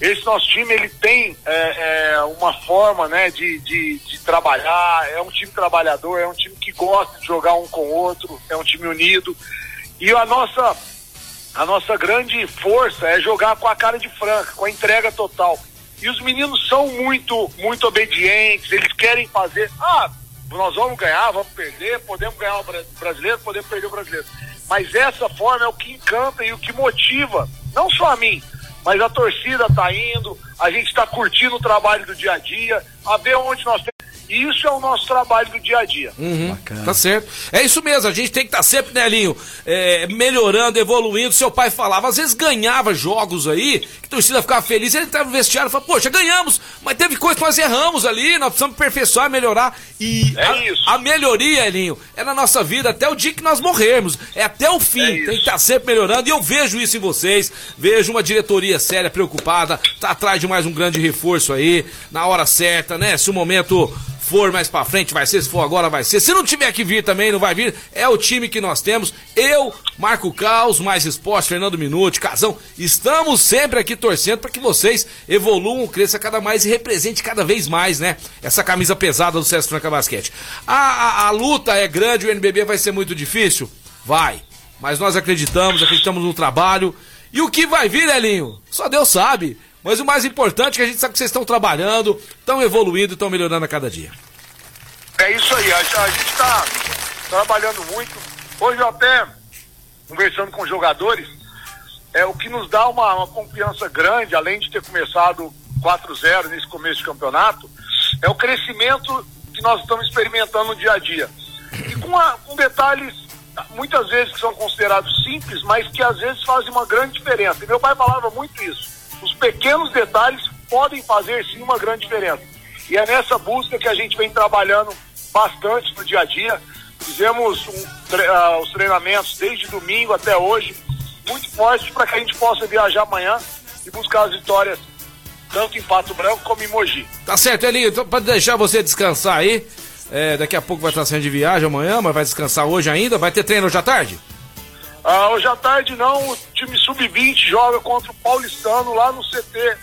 Esse nosso time, ele tem é, é, uma forma né, de, de, de trabalhar, é um time trabalhador, é um time que gosta de jogar um com o outro, é um time unido. E a nossa a nossa grande força é jogar com a cara de franca, com a entrega total. E os meninos são muito, muito obedientes, eles querem fazer. Ah, nós vamos ganhar, vamos perder, podemos ganhar o bra- brasileiro, podemos perder o brasileiro. Mas essa forma é o que encanta e o que motiva, não só a mim, mas a torcida tá indo, a gente está curtindo o trabalho do dia a dia, a ver onde nós temos. E isso é o nosso trabalho do dia a dia. Tá certo. É isso mesmo, a gente tem que estar sempre, né, Elinho, é, melhorando, evoluindo. Seu pai falava, às vezes ganhava jogos aí, que a torcida ficava feliz, ele entrava no vestiário e falava, poxa, ganhamos, mas teve coisa que nós erramos ali, nós precisamos aperfeiçoar, melhorar. E É a, isso. a melhoria, Elinho, é na nossa vida até o dia que nós morrermos. É até o fim. É tem que estar sempre melhorando. E eu vejo isso em vocês. Vejo uma diretoria séria, preocupada, tá atrás de mais um grande reforço aí, na hora certa, né? Se o momento for mais pra frente, vai ser. Se for agora, vai ser. Se não tiver que vir também, não vai vir. É o time que nós temos. Eu, Marco Caos, Mais Esporte, Fernando Minuti, Casão. Estamos sempre aqui torcendo para que vocês evoluam, cresçam cada mais e represente cada vez mais, né? Essa camisa pesada do César Franca Basquete. A, a, a luta é grande, o NBB vai ser muito difícil? Vai. Mas nós acreditamos, acreditamos no trabalho. E o que vai vir, Elinho? Só Deus sabe. Mas o mais importante é que a gente sabe que vocês estão trabalhando, estão evoluindo, estão melhorando a cada dia. É isso aí, a, gente está trabalhando muito. Hoje eu até, conversando com os jogadores, é o que nos dá uma, uma confiança grande, além de ter começado 4-0 nesse começo de campeonato, é o crescimento que nós estamos experimentando no dia a dia. E com, a- com detalhes, muitas vezes que são considerados simples, mas que às vezes fazem uma grande diferença. E meu pai falava muito isso. Os pequenos detalhes podem fazer sim uma grande diferença. E é nessa busca que a gente vem trabalhando bastante no dia a dia. Fizemos um tre- ah, os treinamentos desde domingo até hoje, muito fortes para que a gente possa viajar amanhã e buscar as vitórias tanto em Pato Branco como em Mogi. Tá certo, Elinho. Então, pra deixar você descansar aí, é, daqui a pouco vai estar saindo de viagem amanhã, mas vai descansar hoje ainda. Vai ter treino hoje à tarde? Ah, hoje à tarde não, o time sub-20 joga contra o Paulistano lá no CT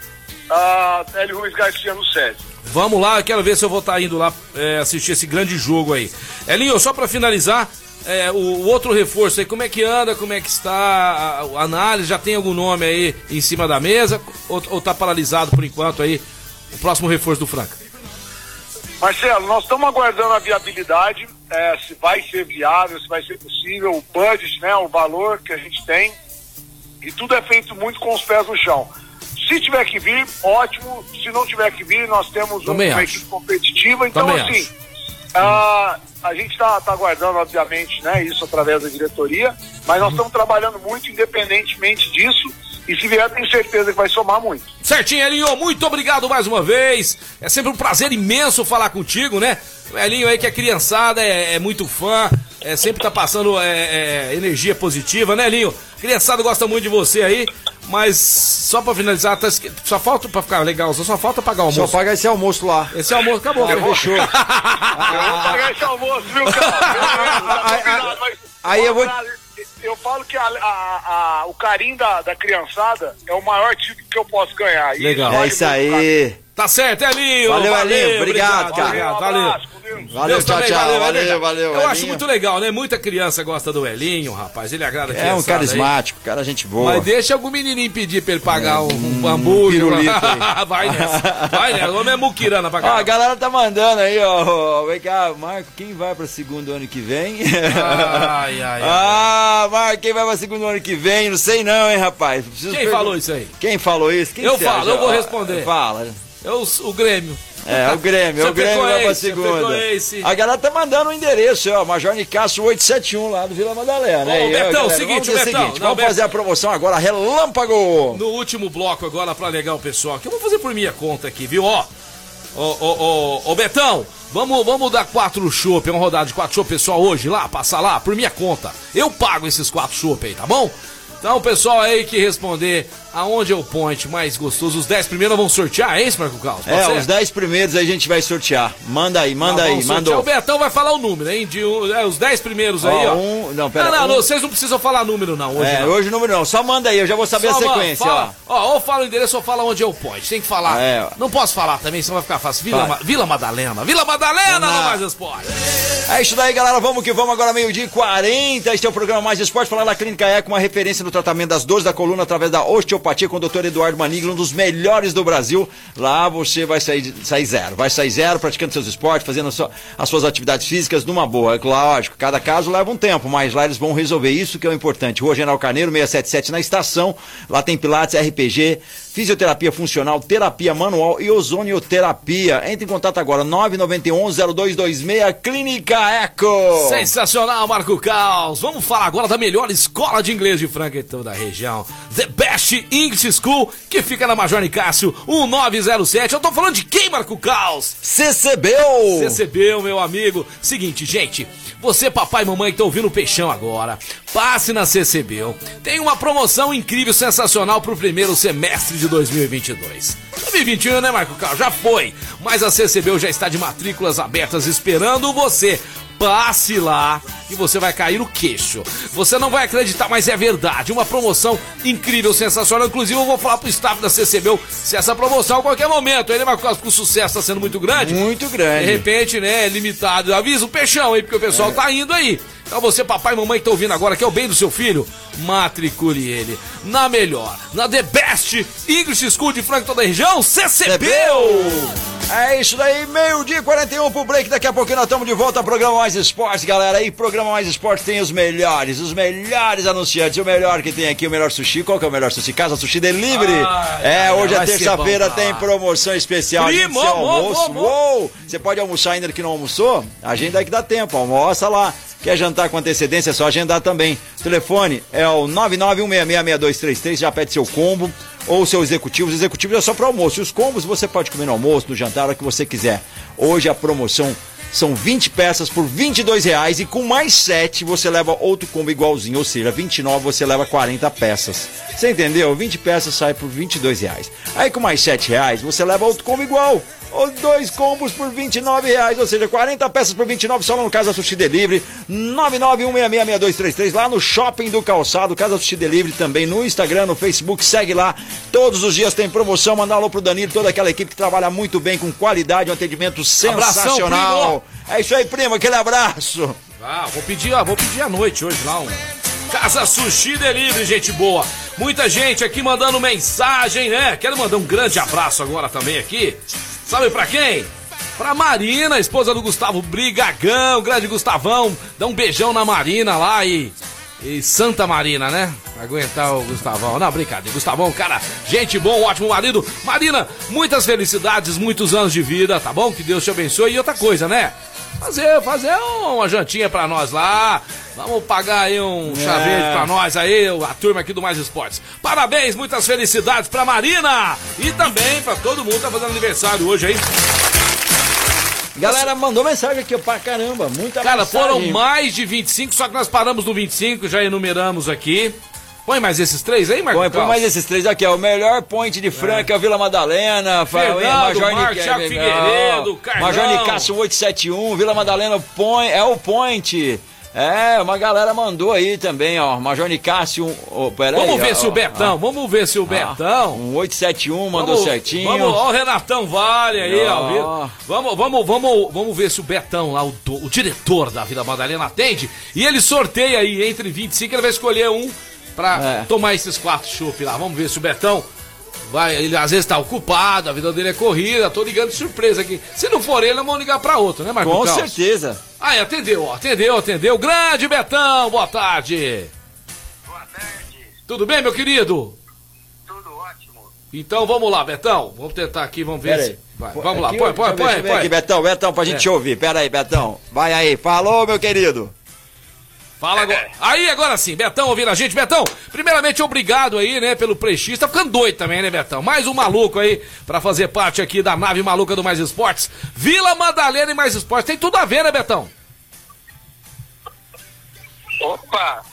ah, Hélio Ruiz Garcia no SESI. Vamos lá, eu quero ver se eu vou estar indo lá é, assistir esse grande jogo aí. Elinho, só pra finalizar, é, o, o outro reforço aí, como é que anda, como é que está a, a análise? Já tem algum nome aí em cima da mesa? Ou, ou tá paralisado por enquanto aí o próximo reforço do Franca? Marcelo, nós estamos aguardando a viabilidade, eh, se vai ser viável, se vai ser possível, o budget, né, o valor que a gente tem. E tudo é feito muito com os pés no chão. Se tiver que vir, ótimo. Se não tiver que vir, nós temos um- Também uma acho. equipe competitiva. Então, Também assim, ah, a gente está aguardando, obviamente, né, isso através da diretoria, mas nós estamos trabalhando muito independentemente disso. E se vier, tenho certeza que vai somar muito. Certinho, Elinho, muito obrigado mais uma vez. É sempre um prazer imenso falar contigo, né? O Elinho aí que é criançada, é, é muito fã, é, sempre tá passando é, é, energia positiva, né, Elinho? Criançada gosta muito de você aí, mas só pra finalizar, tá só falta pra ficar legal, só falta pagar o Só almoço. paga esse almoço lá. Esse almoço acabou. Fechou. Eu vou pagar esse almoço, viu, cara? aí eu vou- Eu falo que a- a- a- o carinho da, da criançada é o maior título que eu posso ganhar. E Legal. É isso cara. aí. Tá certo, Elinho. Valeu, Elinho, obrigado, cara. Obrigado, Um valeu. Deus. Valeu, Deus tchau, também, tchau. valeu, Valeu, valeu. Eu acho Elinho. muito legal, né? Muita criança gosta do Elinho, rapaz. Ele agrada a É um aí. carismático, cara, gente boa. Mas deixa algum menininho pedir pra ele pagar um, um hambúrguer. aí. Vai nessa. Vai nessa. O homem é muquirana pra Ó, a galera tá mandando aí, ó. Vem cá, Marco, quem vai pra segundo ano que vem? Ai, ai, ai. Ah, Marco, quem vai pra segundo ano que vem? Não sei não, hein, rapaz. Preciso Quem falou isso aí? Quem falou isso? Quem Eu falo, acha? eu vou responder. Fala. É o, o Grêmio. É, o Grêmio, Você o Grêmio vai pra segunda. A galera tá mandando o endereço, ó, Major Nicasso 871 lá do Vila Madalena. Ô, Aí, Betão, seguinte, vamos Betão, seguinte, não, vamos fazer a promoção agora, relâmpago. No último bloco agora, pra alegar o pessoal, que eu vou fazer por minha conta aqui, viu? Ó, ô, ô, ô, ô Betão, vamos, vamos dar quatro chopp, uma rodada de quatro chopp, pessoal, hoje lá, passar lá, por minha conta. Eu pago esses quatro chopp aí, tá bom? Então, pessoal aí que responder aonde é o point mais gostoso, os 10 primeiros vão sortear, é isso, Marco Carlos? Pode É, ser? os 10 primeiros a gente vai sortear. Manda aí, manda Ah, aí, mandou. O Betão vai falar o número, hein? De, é, os 10 primeiros Ó, aí, ó. um- não, pera, não, não, um- vocês não precisam falar número, não, hoje É, não. hoje o número não, só manda aí, eu já vou saber Só, a sequência, fala, ó. Ou fala o endereço ou fala onde é o point. Tem que falar. É. Não posso falar também, senão vai ficar fácil. Vila. Ma- Vila Madalena. Vila Madalena, não mais esporte. ó. É isso daí, galera, vamos que vamos agora meio-dia e 40. Este é o programa Mais Esporte, falar da Clínica Eco, uma referência no tratamento das dores da coluna através da osteopatia com o Dr. Eduardo Maniglo, um dos melhores do Brasil. Lá você vai sair, sair zero, vai sair zero praticando seus esportes, fazendo a sua- as suas atividades físicas numa boa. É lógico, cada caso leva um tempo, mas lá eles vão resolver isso que é o importante. Rua General Carneiro, 677 na estação. Lá tem Pilates, RPG, fisioterapia funcional, terapia manual e ozonioterapia. Entre em contato agora, 991-0226, Clínica Eco. Sensacional, Marco Caos. Vamos falar agora da melhor escola de inglês de Franca e toda a região. The Best English School, que fica na Major Nicásio 1907. Eu tô falando de quem, Marco Caos? CCBU. Recebeu, meu amigo. Seguinte, gente, você, papai e mamãe que estão ouvindo o Peixão agora, passe na CCBU. Tem uma promoção incrível, sensacional pro primeiro semestre de 2022. 2021, né, Marco Carlos? Já foi. Mas a CCBU já está de matrículas abertas esperando você. Passe lá e você vai cair o queixo. Você não vai acreditar, mas é verdade. Uma promoção incrível, sensacional. Inclusive, eu vou falar pro staff da CCBU se essa promoção a qualquer momento. Ele, porque o sucesso está sendo muito grande. Muito De grande. repente, né, limitado. Avisa o peixão aí, porque o pessoal tá indo aí. Então você, papai e mamãe que tá ouvindo agora, que é o bem do seu filho, matricule ele na melhor, na The Best English School de Franca toda a região, CCBU! É isso daí, meio-dia e 41 pro break. Daqui a pouquinho nós estamos de volta ao programa Mais Esportes, galera. Aí, programa Mais Esportes tem os melhores, os melhores anunciantes. O melhor que tem aqui, o melhor sushi. Qual que é o melhor sushi? Casa Sushi Delivery. Ai, é, ai, hoje é terça-feira, tem promoção especial. Primo, seu mo, almoço. mo, mo. Uou! Você pode almoçar ainda que não almoçou? Agenda aí que dá tempo, almoça lá. Quer jantar com antecedência, é só agendar também. Telefone é o 991666233, já pede seu combo ou seu executivo. Os executivos é só para almoço. E os combos você pode comer no almoço, no jantar, hora que você quiser. Hoje a promoção são 20 peças por 22 reais e com mais 7 você leva outro combo igualzinho, ou seja, 29 você leva 40 peças. Você entendeu? 20 peças sai por 22 reais. Aí com mais 7 reais você leva outro combo igual. Ou dois combos por 29 reais, ou seja, 40 peças por 29 só lá no Casa Sushi Delivery, 991666233 lá no Shopping do Calçado, Casa Sushi Delivery também no Instagram, no Facebook, segue lá. Todos os dias tem promoção, mandar alô pro Danilo, toda aquela equipe que trabalha muito bem, com qualidade, um atendimento sensacional. é isso aí, primo, aquele abraço. Ah, vou pedir, ó, vou pedir à noite hoje lá um Casa Sushi Delivery, gente boa. Muita gente aqui mandando mensagem, né? Quero mandar um grande abraço agora também aqui. Sabe pra quem? Pra Marina, esposa do Gustavo Brigagão, grande Gustavão. Dá um beijão na Marina lá e. E Santa Marina, né? Aguentar o Gustavão. Não, brincadeira. Gustavão, cara, gente bom, ótimo marido. Marina, muitas felicidades, muitos anos de vida, tá bom? Que Deus te abençoe. E outra coisa, né? Fazer, fazer uma jantinha pra nós lá. Vamos pagar aí um chá É. verde pra nós aí, a turma aqui do Mais Esportes. Parabéns, muitas felicidades pra Marina e também pra todo mundo que tá fazendo aniversário hoje aí. Galera mandou mensagem aqui, pra caramba, muita Cara, mensagem. foram mais de 25, só que nós paramos no 25, já enumeramos aqui. Põe mais esses três aí, Marcos. Põe, põe mais esses três aqui, ó. O melhor point de Franca, Vila Madalena, Fernando, Major Marcos, Nic- Thiago é, Figueiredo, Carlão. Major Nicasso 871, Vila Madalena point, é o point. É, uma galera mandou aí também, ó. Major Nicásio. Oh, peraí, Vamos ver ó, se o ó, Betão, vamos ver se o ó, Betão. Um 871 mandou Vamos- certinho. Vamos, ó, o Renatão Vale aí, ó. Ó. Vamos, vamos, vamos, vamos ver se o Betão lá, o, o diretor da Vila Madalena, atende. E ele sorteia aí entre 25, ele vai escolher um pra É. tomar esses quatro chopp lá. Vamos ver se o Betão vai. Ele às vezes tá ocupado, a vida dele é corrida, tô ligando de surpresa aqui. Se não for ele, nós vamos ligar pra outro, né, Marcos? Com Carlos? certeza. Ah, atendeu, ó, atendeu, atendeu. Grande Betão, boa tarde. Boa tarde, Tudo bem, meu querido? tudo ótimo. Então vamos lá, Betão. Vamos tentar aqui, vamos ver Pera se. aí. Vai, Pô, vamos lá, aqui, põe, ó, põe, põe, eu ver aqui, põe. Betão, Betão, pra gente É. te ouvir. Pera aí, Betão. Vai aí. Falou, meu querido. Fala agora. Aí, agora sim, Betão ouvindo a gente. Betão, primeiramente, obrigado aí, né, pelo prestígio. Tá ficando doido também, né, Betão? Mais um maluco aí pra fazer parte aqui da nave maluca do Mais Esportes. Vila Madalena e Mais Esportes. Tem tudo a ver, né, Betão? Opa!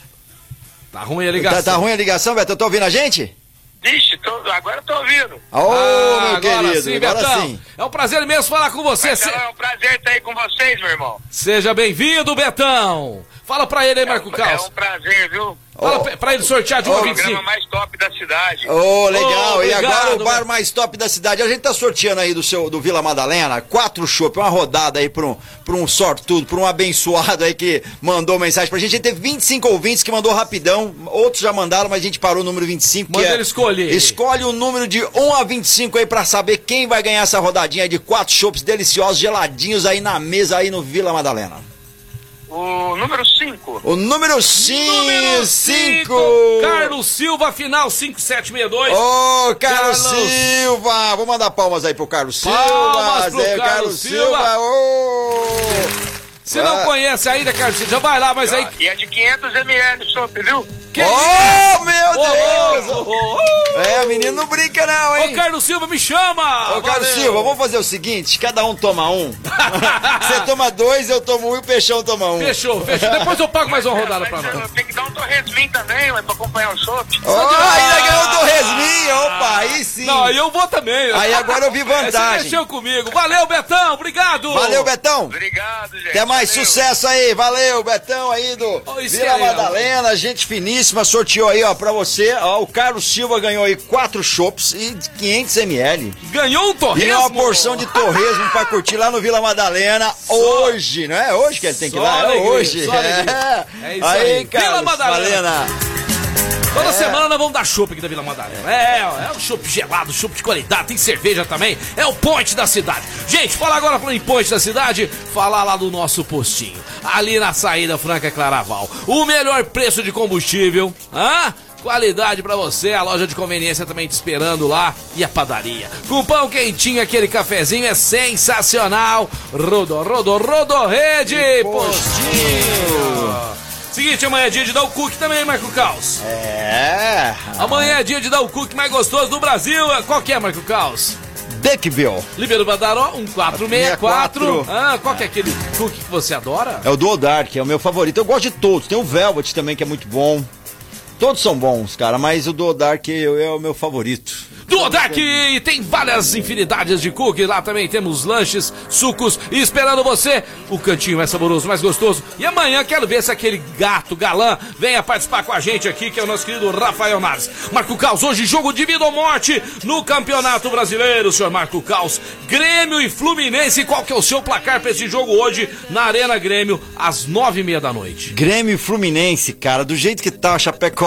Tá ruim a ligação. Tá, tá ruim a ligação, Betão? Tá ouvindo a gente? Vixe, tô, agora tô ouvindo. Ô, Ah, meu agora querido, sim, agora Betão. sim. É um prazer imenso falar com você. Se- Marcelão, é um prazer estar aí com vocês, meu irmão. Seja bem-vindo, Betão. Fala pra ele aí, Marco É Caos. um prazer, viu? Fala Ô. pra- ele sortear de O 1 a programa 25. mais top da cidade. Ô, legal. Ô, e agora o bar mais top da cidade. A gente tá sorteando aí do seu do Vila Madalena quatro chopp, uma rodada aí pra um, pra um sortudo, pra um abençoado aí que mandou mensagem pra gente. A gente teve 25 ouvintes que mandou rapidão. Outros já mandaram, mas a gente parou no número 25. Manda que é, ele escolher. Escolhe o número de 1 a 25 aí pra saber quem vai ganhar essa rodadinha de quatro chopps deliciosos, geladinhos aí na mesa aí no Vila Madalena. O número 5. O número Número 5. 5, Carlos Silva, final 5762. Ô, Carlos, Carlos. Silva! Vou mandar palmas aí pro Carlos Silva. Palmas pro Zé, Carlos Silva. Ô! Se não Ah. conhece ainda, Carlos Silva, já vai lá, mas aí. E é de 500 ml de chopp, viu? Que Oh, meu Ô, Deus! ô, ô, ô. É, menino não brinca não, Ô, hein? Carlos Silva, me chama! Ô, Carlos Valeu. Silva, vamos fazer o seguinte, cada um toma um. Você toma dois, eu tomo um e o Peixão toma um. Fechou, fechou. Depois eu pago mais uma rodada pra Mas, nós. Tem que dar um torresmin também, mas pra acompanhar o chopp. Ó, ainda ganhou o Torresminho, opa, aí sim. Não, aí eu vou também. Aí agora eu vi Aí Você vantagem. mexeu comigo. Valeu, Betão, obrigado! Valeu, Betão. Obrigado, gente. Até mais Valeu. sucesso aí, valeu, Betão aí do Ó, Vila aí, ó. Madalena, gente finíssima, sorteou aí, ó, pra você, ó, o Carlos Silva ganhou aí quatro chopps e 500 ml. Ganhou um E torresmo. uma porção de torresmo pra curtir lá no Vila Madalena hoje, não é hoje que ele tem que ir Só lá, é alegria, hoje. só alegria. É isso aí. Vila Carlos Madalena. Toda semana nós vamos dar chopp aqui da Vila Madalena. É, é um chopp gelado, chopp de qualidade, tem cerveja também. É o point da cidade. Gente, falar agora em point da cidade, falar lá do nosso postinho. Ali na saída Franca Claraval. O melhor preço de combustível. Hã? Qualidade pra você, a loja de conveniência também te esperando lá e a padaria. Com pão quentinho, aquele cafezinho é sensacional. Rodo, rodo, rodo, rede, postinho. Seguinte, amanhã é dia de dar o cookie também, Marco Caos. É, Amanhã é dia de dar o cookie mais gostoso do Brasil. Qual que é, Marco Caos? Duckville. Libero Badaró, 1464. 64. Ah, qual que é aquele cookie que você adora? É o Dual Dark, é o meu favorito. Eu gosto de todos. Tem o Velvet também, que é muito bom. Todos são bons, cara, mas o Dual Dark é, é o meu favorito. Duodac tem várias infinidades de cookies. Lá também temos lanches, sucos e esperando você. O cantinho mais saboroso, mais gostoso. E amanhã quero ver se aquele gato galã venha participar com a gente aqui, que é o nosso querido Rafael Naves. Marco Caos, hoje jogo de vida ou morte no Campeonato Brasileiro, senhor Marco Caos. Grêmio e Fluminense, qual que é o seu placar para esse jogo hoje na Arena Grêmio, às nove e meia da noite? Grêmio e Fluminense, cara, do jeito que tá a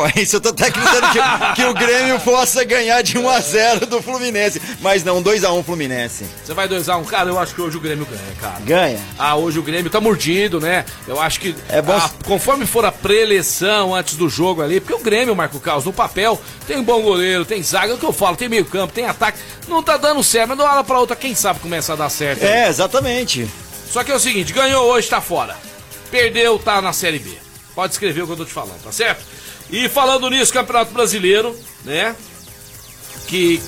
Chapecoense, eu tô até acreditando que, que o Grêmio possa ganhar de 1 a 0 do Fluminense. Mas não, 2 a 1 Fluminense. Você vai 2x1, um. cara, eu acho que hoje o Grêmio ganha, cara. Ganha. Ah, hoje o Grêmio tá mordido, né? Eu acho que É bom- ah, conforme for a preleção antes do jogo ali, porque o Grêmio, Marco Caos, no papel, tem um bom goleiro, tem zaga, é o que eu falo, tem meio campo, tem ataque, não tá dando certo, mas de uma hora pra outra, quem sabe começa a dar certo. É, exatamente. Só que é o seguinte, ganhou hoje, tá fora. Perdeu, tá na Série B. Pode escrever o que eu tô te falando, tá certo? E falando nisso, Campeonato Brasileiro, né? Que,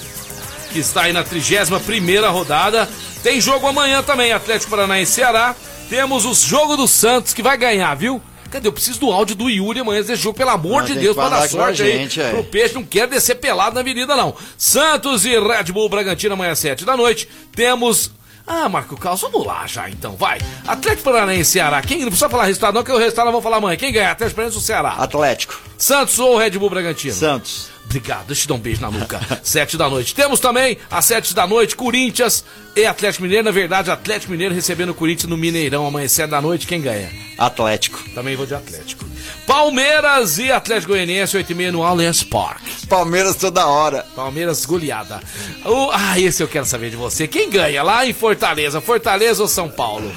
que está aí na 31 rodada. Tem jogo amanhã também, Atlético Paranaense e Ceará. Temos o jogo do Santos que vai ganhar, viu? Cadê? Eu preciso do áudio do Yuri amanhã desse jogo, pelo amor Ah, de Deus, pra dar sorte gente, aí é. pro Peixe. Não quero descer pelado na avenida, não. Santos e Red Bull Bragantino amanhã às 7 da noite. Temos. Ah, Marco Carlos, vamos lá já então, vai. Atlético Paranaense e Ceará. Quem, não precisa falar resultado, não, que o resultado nós vamos falar amanhã. Quem ganha? Atlético Paranaense ou Ceará? Atlético. Santos ou Red Bull Bragantino? Santos. Obrigado, deixa eu te dar um beijo na nuca. sete da noite. Temos também, às sete da noite, Corinthians e Atlético Mineiro. Na verdade, Atlético Mineiro recebendo o Corinthians no Mineirão amanhã, sete da noite. Quem ganha? Atlético. Também vou de Atlético. Palmeiras e Atlético Goianiense, 8 e meia no Allianz Parque. Palmeiras toda hora. Palmeiras goleada. O- ah, esse eu quero saber de você. Quem ganha lá em Fortaleza? Fortaleza ou São Paulo?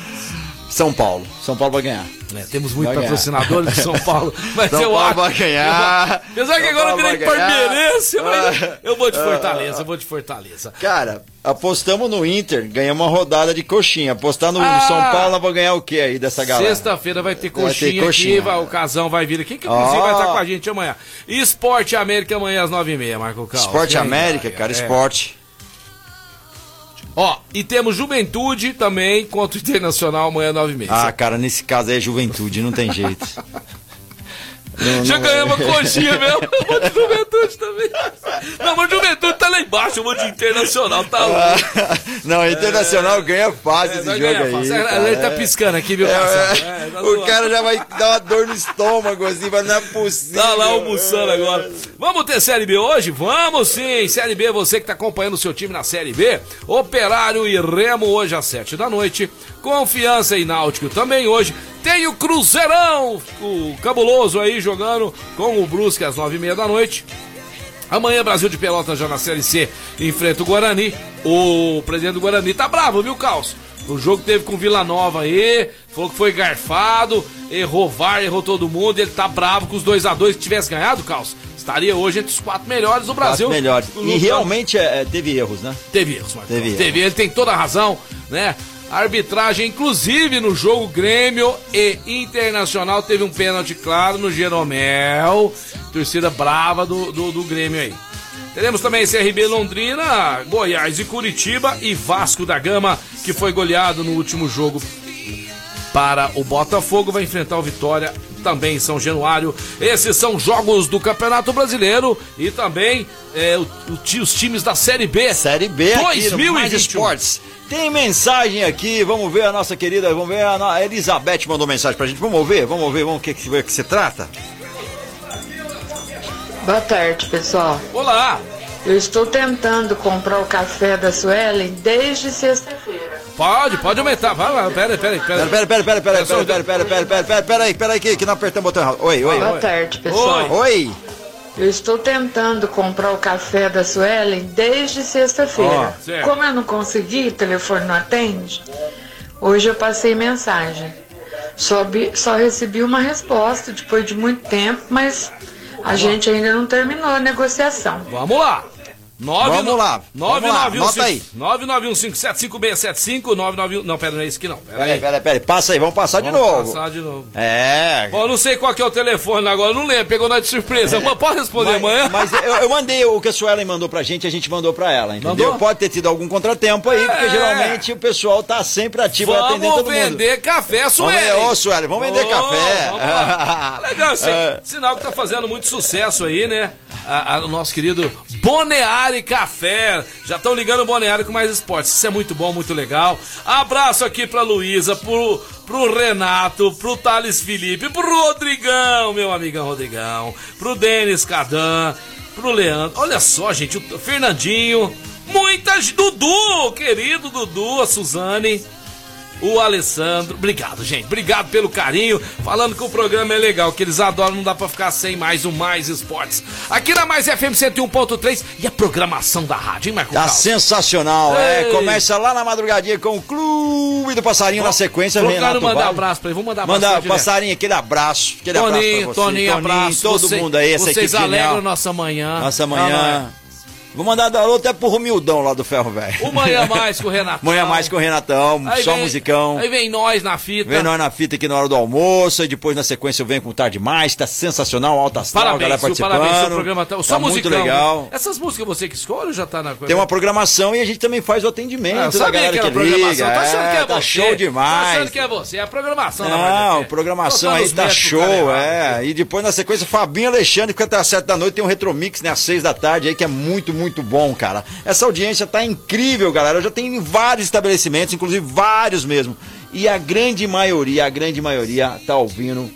São Paulo. São Paulo vai ganhar. É, temos muitos Vai ganhar. patrocinadores de São Paulo, mas São eu Paulo acho. vai ganhar. Apesar que agora eu virei vai ganhar. parmeirense, mas Ah. eu vou de Fortaleza, eu vou de Fortaleza. Cara, apostamos no Inter, ganhamos uma rodada de coxinha. Apostar no Ah. São Paulo, nós vamos ganhar o que aí dessa galera? Sexta-feira vai ter Vai ter coxinha, coxinha. aqui, o Casão vai vir aqui, que inclusive Ó. vai estar com a gente amanhã. Esporte América amanhã às nove e meia, Marco Carlos. Esporte América, cara, É. esporte. Ó, e temos Juventude também contra o Internacional amanhã nove meia. Ah, cara, nesse caso é juventude, não tem jeito. Não, Já não- ganhamos a coxinha mesmo. Eu vou de juventude também. Não, mas juventude tá lá embaixo. Eu vou de internacional, tá louco. Não, Internacional ganha fácil É, esse jogo aí. fácil. cara, Ele tá é. piscando aqui, viu, É, é. É, tá o zoando. cara já vai dar uma dor no estômago, assim, mas não é possível. Tá lá almoçando agora. Vamos ter Série B hoje? Vamos sim! Série B, você que tá acompanhando o seu time na Série B. Operário e Remo hoje às sete da noite. Confiança e Náutico também hoje. Tem o Cruzeirão, o cabuloso aí jogando com o Brusque às nove e meia da noite. Amanhã, Brasil de Pelotas já na Série C enfrenta o Guarani. O presidente do Guarani tá bravo, viu, Caos? O jogo teve com Vila Nova aí, falou que foi garfado, errou VAR, errou todo mundo. Ele tá bravo com os 2 a 2 que tivesse ganhado, Caos. Estaria hoje entre os quatro melhores do Brasil. Quatro melhores. E realmente é, é, teve erros, né? Teve erros, Marcos. Teve Teve, erros. ele tem toda a razão, né? A arbitragem, inclusive no jogo Grêmio e Internacional, teve um pênalti claro no Jeromel. Torcida brava do, do, do Grêmio aí. Teremos também CRB Londrina, Goiás e Curitiba e Vasco da Gama, que foi goleado no último jogo para o Botafogo, vai enfrentar o Vitória também em São Januário. Esses são jogos do Campeonato Brasileiro e também é, o- o os times da Série B. Série B aqui no Mais 2021. Esportes. Tem mensagem aqui, vamos ver a nossa querida, vamos ver a, a Elizabeth mandou mensagem pra gente. Vamos ver, vamos ver, vamos ver o que, que, que se trata. Boa tarde, pessoal. Olá! Eu estou tentando comprar o café da Suelen desde sexta-feira. Pode, pode aumentar. Vai lá, pera peraí, pera peraí, Pera peraí, pera peraí, pera peraí, pera peraí, pera aí, pera aí, pera aí, que não apertamos o botão errado. Oi, oi. Boa tarde, pessoal. Oi. Eu estou tentando comprar o café da Suelen desde sexta-feira. Certo. Como eu não consegui, o telefone não atende, hoje eu passei mensagem. Só, só recebi uma resposta depois de muito tempo, mas a gente ainda não terminou a negociação. Vamos lá. Nove, Vamos lá, vamos lá, anota aí. 991575675, 991... Não, pera, não é isso aqui não. Pera Pera aí, aí. pera passa aí, vamos passar de Vamos novo. passar de novo. É. Bom, não sei qual que é o telefone agora, não lembro, pegou nós de surpresa. Mas Pode responder amanhã? Mas eu, eu mandei o que a Suelen mandou pra gente, a gente mandou pra ela, entendeu? Mandou? Pode ter tido algum contratempo aí, porque É. geralmente o pessoal tá sempre ativo atendendo Vamos todo mundo. vender café, Vamos vender, ô Sueli, vamos vender café. vamos. Legal, aí. É. Sinal que tá fazendo muito sucesso aí, né? A- a- o nosso querido Boneari Café. Já estão ligando o Boneari com mais esportes. Isso é muito bom, muito legal. Abraço aqui pra Luísa, pro, pro Renato, pro Thales Felipe, pro Rodrigão, meu amigão Rodrigão, pro Denis Cadan, pro Leandro. Olha só, gente, o Fernandinho. Muitas. Dudu, querido Dudu, a Suzane. O Alessandro, obrigado, gente. Obrigado pelo carinho. Falando que o programa é legal, que eles adoram, não dá pra ficar sem mais o Mais Esportes. Aqui na Mais FM 101.3 e a programação da rádio, hein, Marco Tá Carlos? sensacional, é. Ei. Começa lá na madrugadinha com o Clube do Passarinho na sequência, Renato quero mandar Vale. abraço pra ele. Vamos mandar abraço Manda pra ele. passarinho, aquele abraço. Aquele Toninho, abraço pra você. Toninho, abraço. todo Você- mundo aí, essa Vocês alegram genial. nossa manhã. Nossa Ah, manhã. Vou mandar alô até pro Romildão lá do Ferro Velho. é? O Manhã Mais com o Renato. Manhã mais com o Renatão, Aí só vem- musicão. Aí vem nós na fita. Vem nós na fita aqui na hora do almoço, e depois na sequência eu venho com Tarde Mais, tá sensacional, alta astral, Parabéns, galera participando. parabéns, seu programa tá, só tá musicão. muito legal. Essas músicas você que escolhe ou já tá na coisa? Tem uma programação e a gente também faz o atendimento Ah, da galera que que, liga. Tá achando que é tá você. show demais. Tá achando que é você. É a programação Não, programação aí tá show, é. E depois na sequência, Fabinho Alexandre, que até às sete da noite tem um Retromix, né? Às seis da tarde aí, que é muito, muito bom, cara. Essa audiência tá incrível, galera. Eu já tenho vários estabelecimentos, inclusive vários mesmo. E a grande maioria, a grande maioria tá ouvindo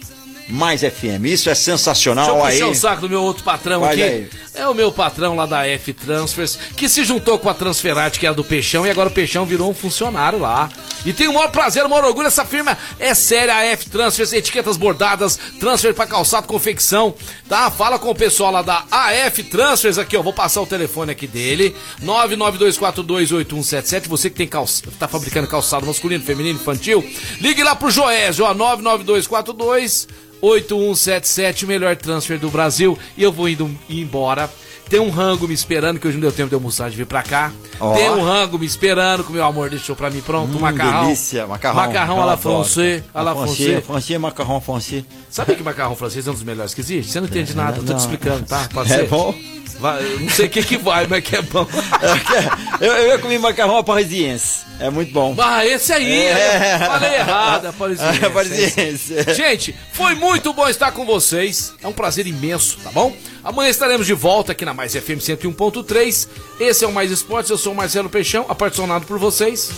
Mais FM. Isso é sensacional Deixa eu aí. puxar o saco do meu outro patrão Vai aqui. aí. É o meu patrão lá da F Transfers, que se juntou com a Transferate, que era do Peixão, e agora o Peixão virou um funcionário lá. E tem o maior prazer, o maior orgulho, essa firma é séria, a F Transfers, etiquetas bordadas, transfer pra calçado, confecção, tá? Fala com o pessoal lá da AF Transfers aqui, ó, vou passar o telefone aqui dele, 992428177, você que tem calça, tá fabricando calçado masculino, feminino, infantil, ligue lá pro Joésio, ó, 99242 8177, o melhor transfer do Brasil. E eu vou indo embora. Tem um rango me esperando, que hoje não deu tempo de almoçar de vir pra cá. Ó. Tem um rango me esperando, que o meu amor deixou pra mim pronto. um Hum, macarrão. delícia, macarrão. Macarrão à la française. À la macarrão francês. Sabe que macarrão francês é um dos melhores que existe? Você não entende nada, eu tô te explicando, tá? Pode É ser? bom? Vai, eu não sei o que que vai, mas que é bom. eu, eu comi macarrão parisiense. É muito bom. Ah, esse aí, É. eu falei errado, é parisiense. É parisiense. Gente, foi muito bom estar com vocês. É um prazer imenso, tá bom? Amanhã estaremos de volta aqui na Mais FM 101.3. Esse é o Mais Esportes, eu sou o Marcelo Peixão, apaixonado por vocês.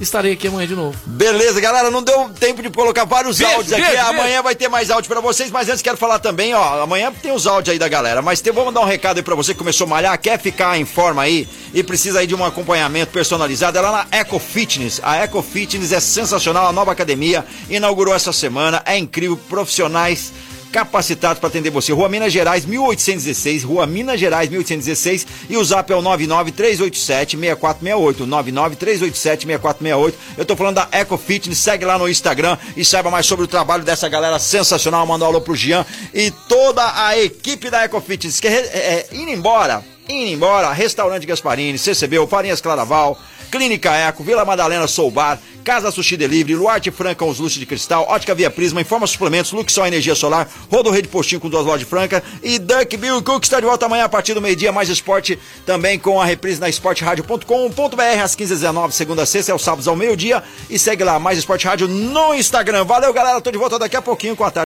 Estarei aqui amanhã de novo. Beleza, galera, não deu tempo de colocar vários Beijo, áudios aqui. beijo, amanhã vai ter mais áudio pra vocês, mas antes quero falar também, ó, amanhã tem os áudios aí da galera, mas tem, vou mandar um recado aí pra você que começou a malhar, quer ficar em forma aí e precisa aí de um acompanhamento personalizado, é lá na Eco Fitness. A Eco Fitness é sensacional, a nova academia inaugurou essa semana, é incrível, profissionais capacitados para atender você. Rua Minas Gerais, 1816, Rua Minas Gerais, 1816 e o zap é o 99387-6468, 99387-6468. Eu tô falando da Eco Fitness, segue lá no Instagram e saiba mais sobre o trabalho dessa galera sensacional. Manda um alô pro Jean e toda a equipe da Eco Fitness. Quer é, é, indo embora, indo embora, Restaurante Gasparini, CCB, Farinhas Claraval, Clínica Eco, Vila Madalena Soul Bar, Casa Sushi Delivery, Luarte Franca, os luxos de cristal, Ótica Via Prisma, Informa Suplementos, Luxol Energia Solar, Rodo Rede Postinho com duas lojas de Franca e Duck Bill Cook está de volta amanhã a partir do meio-dia, mais esporte também com a reprise na esporteradio.com.br às 15h19, segunda a sexta, é o sábado ao meio-dia e segue lá, mais esporte rádio no Instagram. Valeu, galera, tô de volta daqui a pouquinho com a tarde.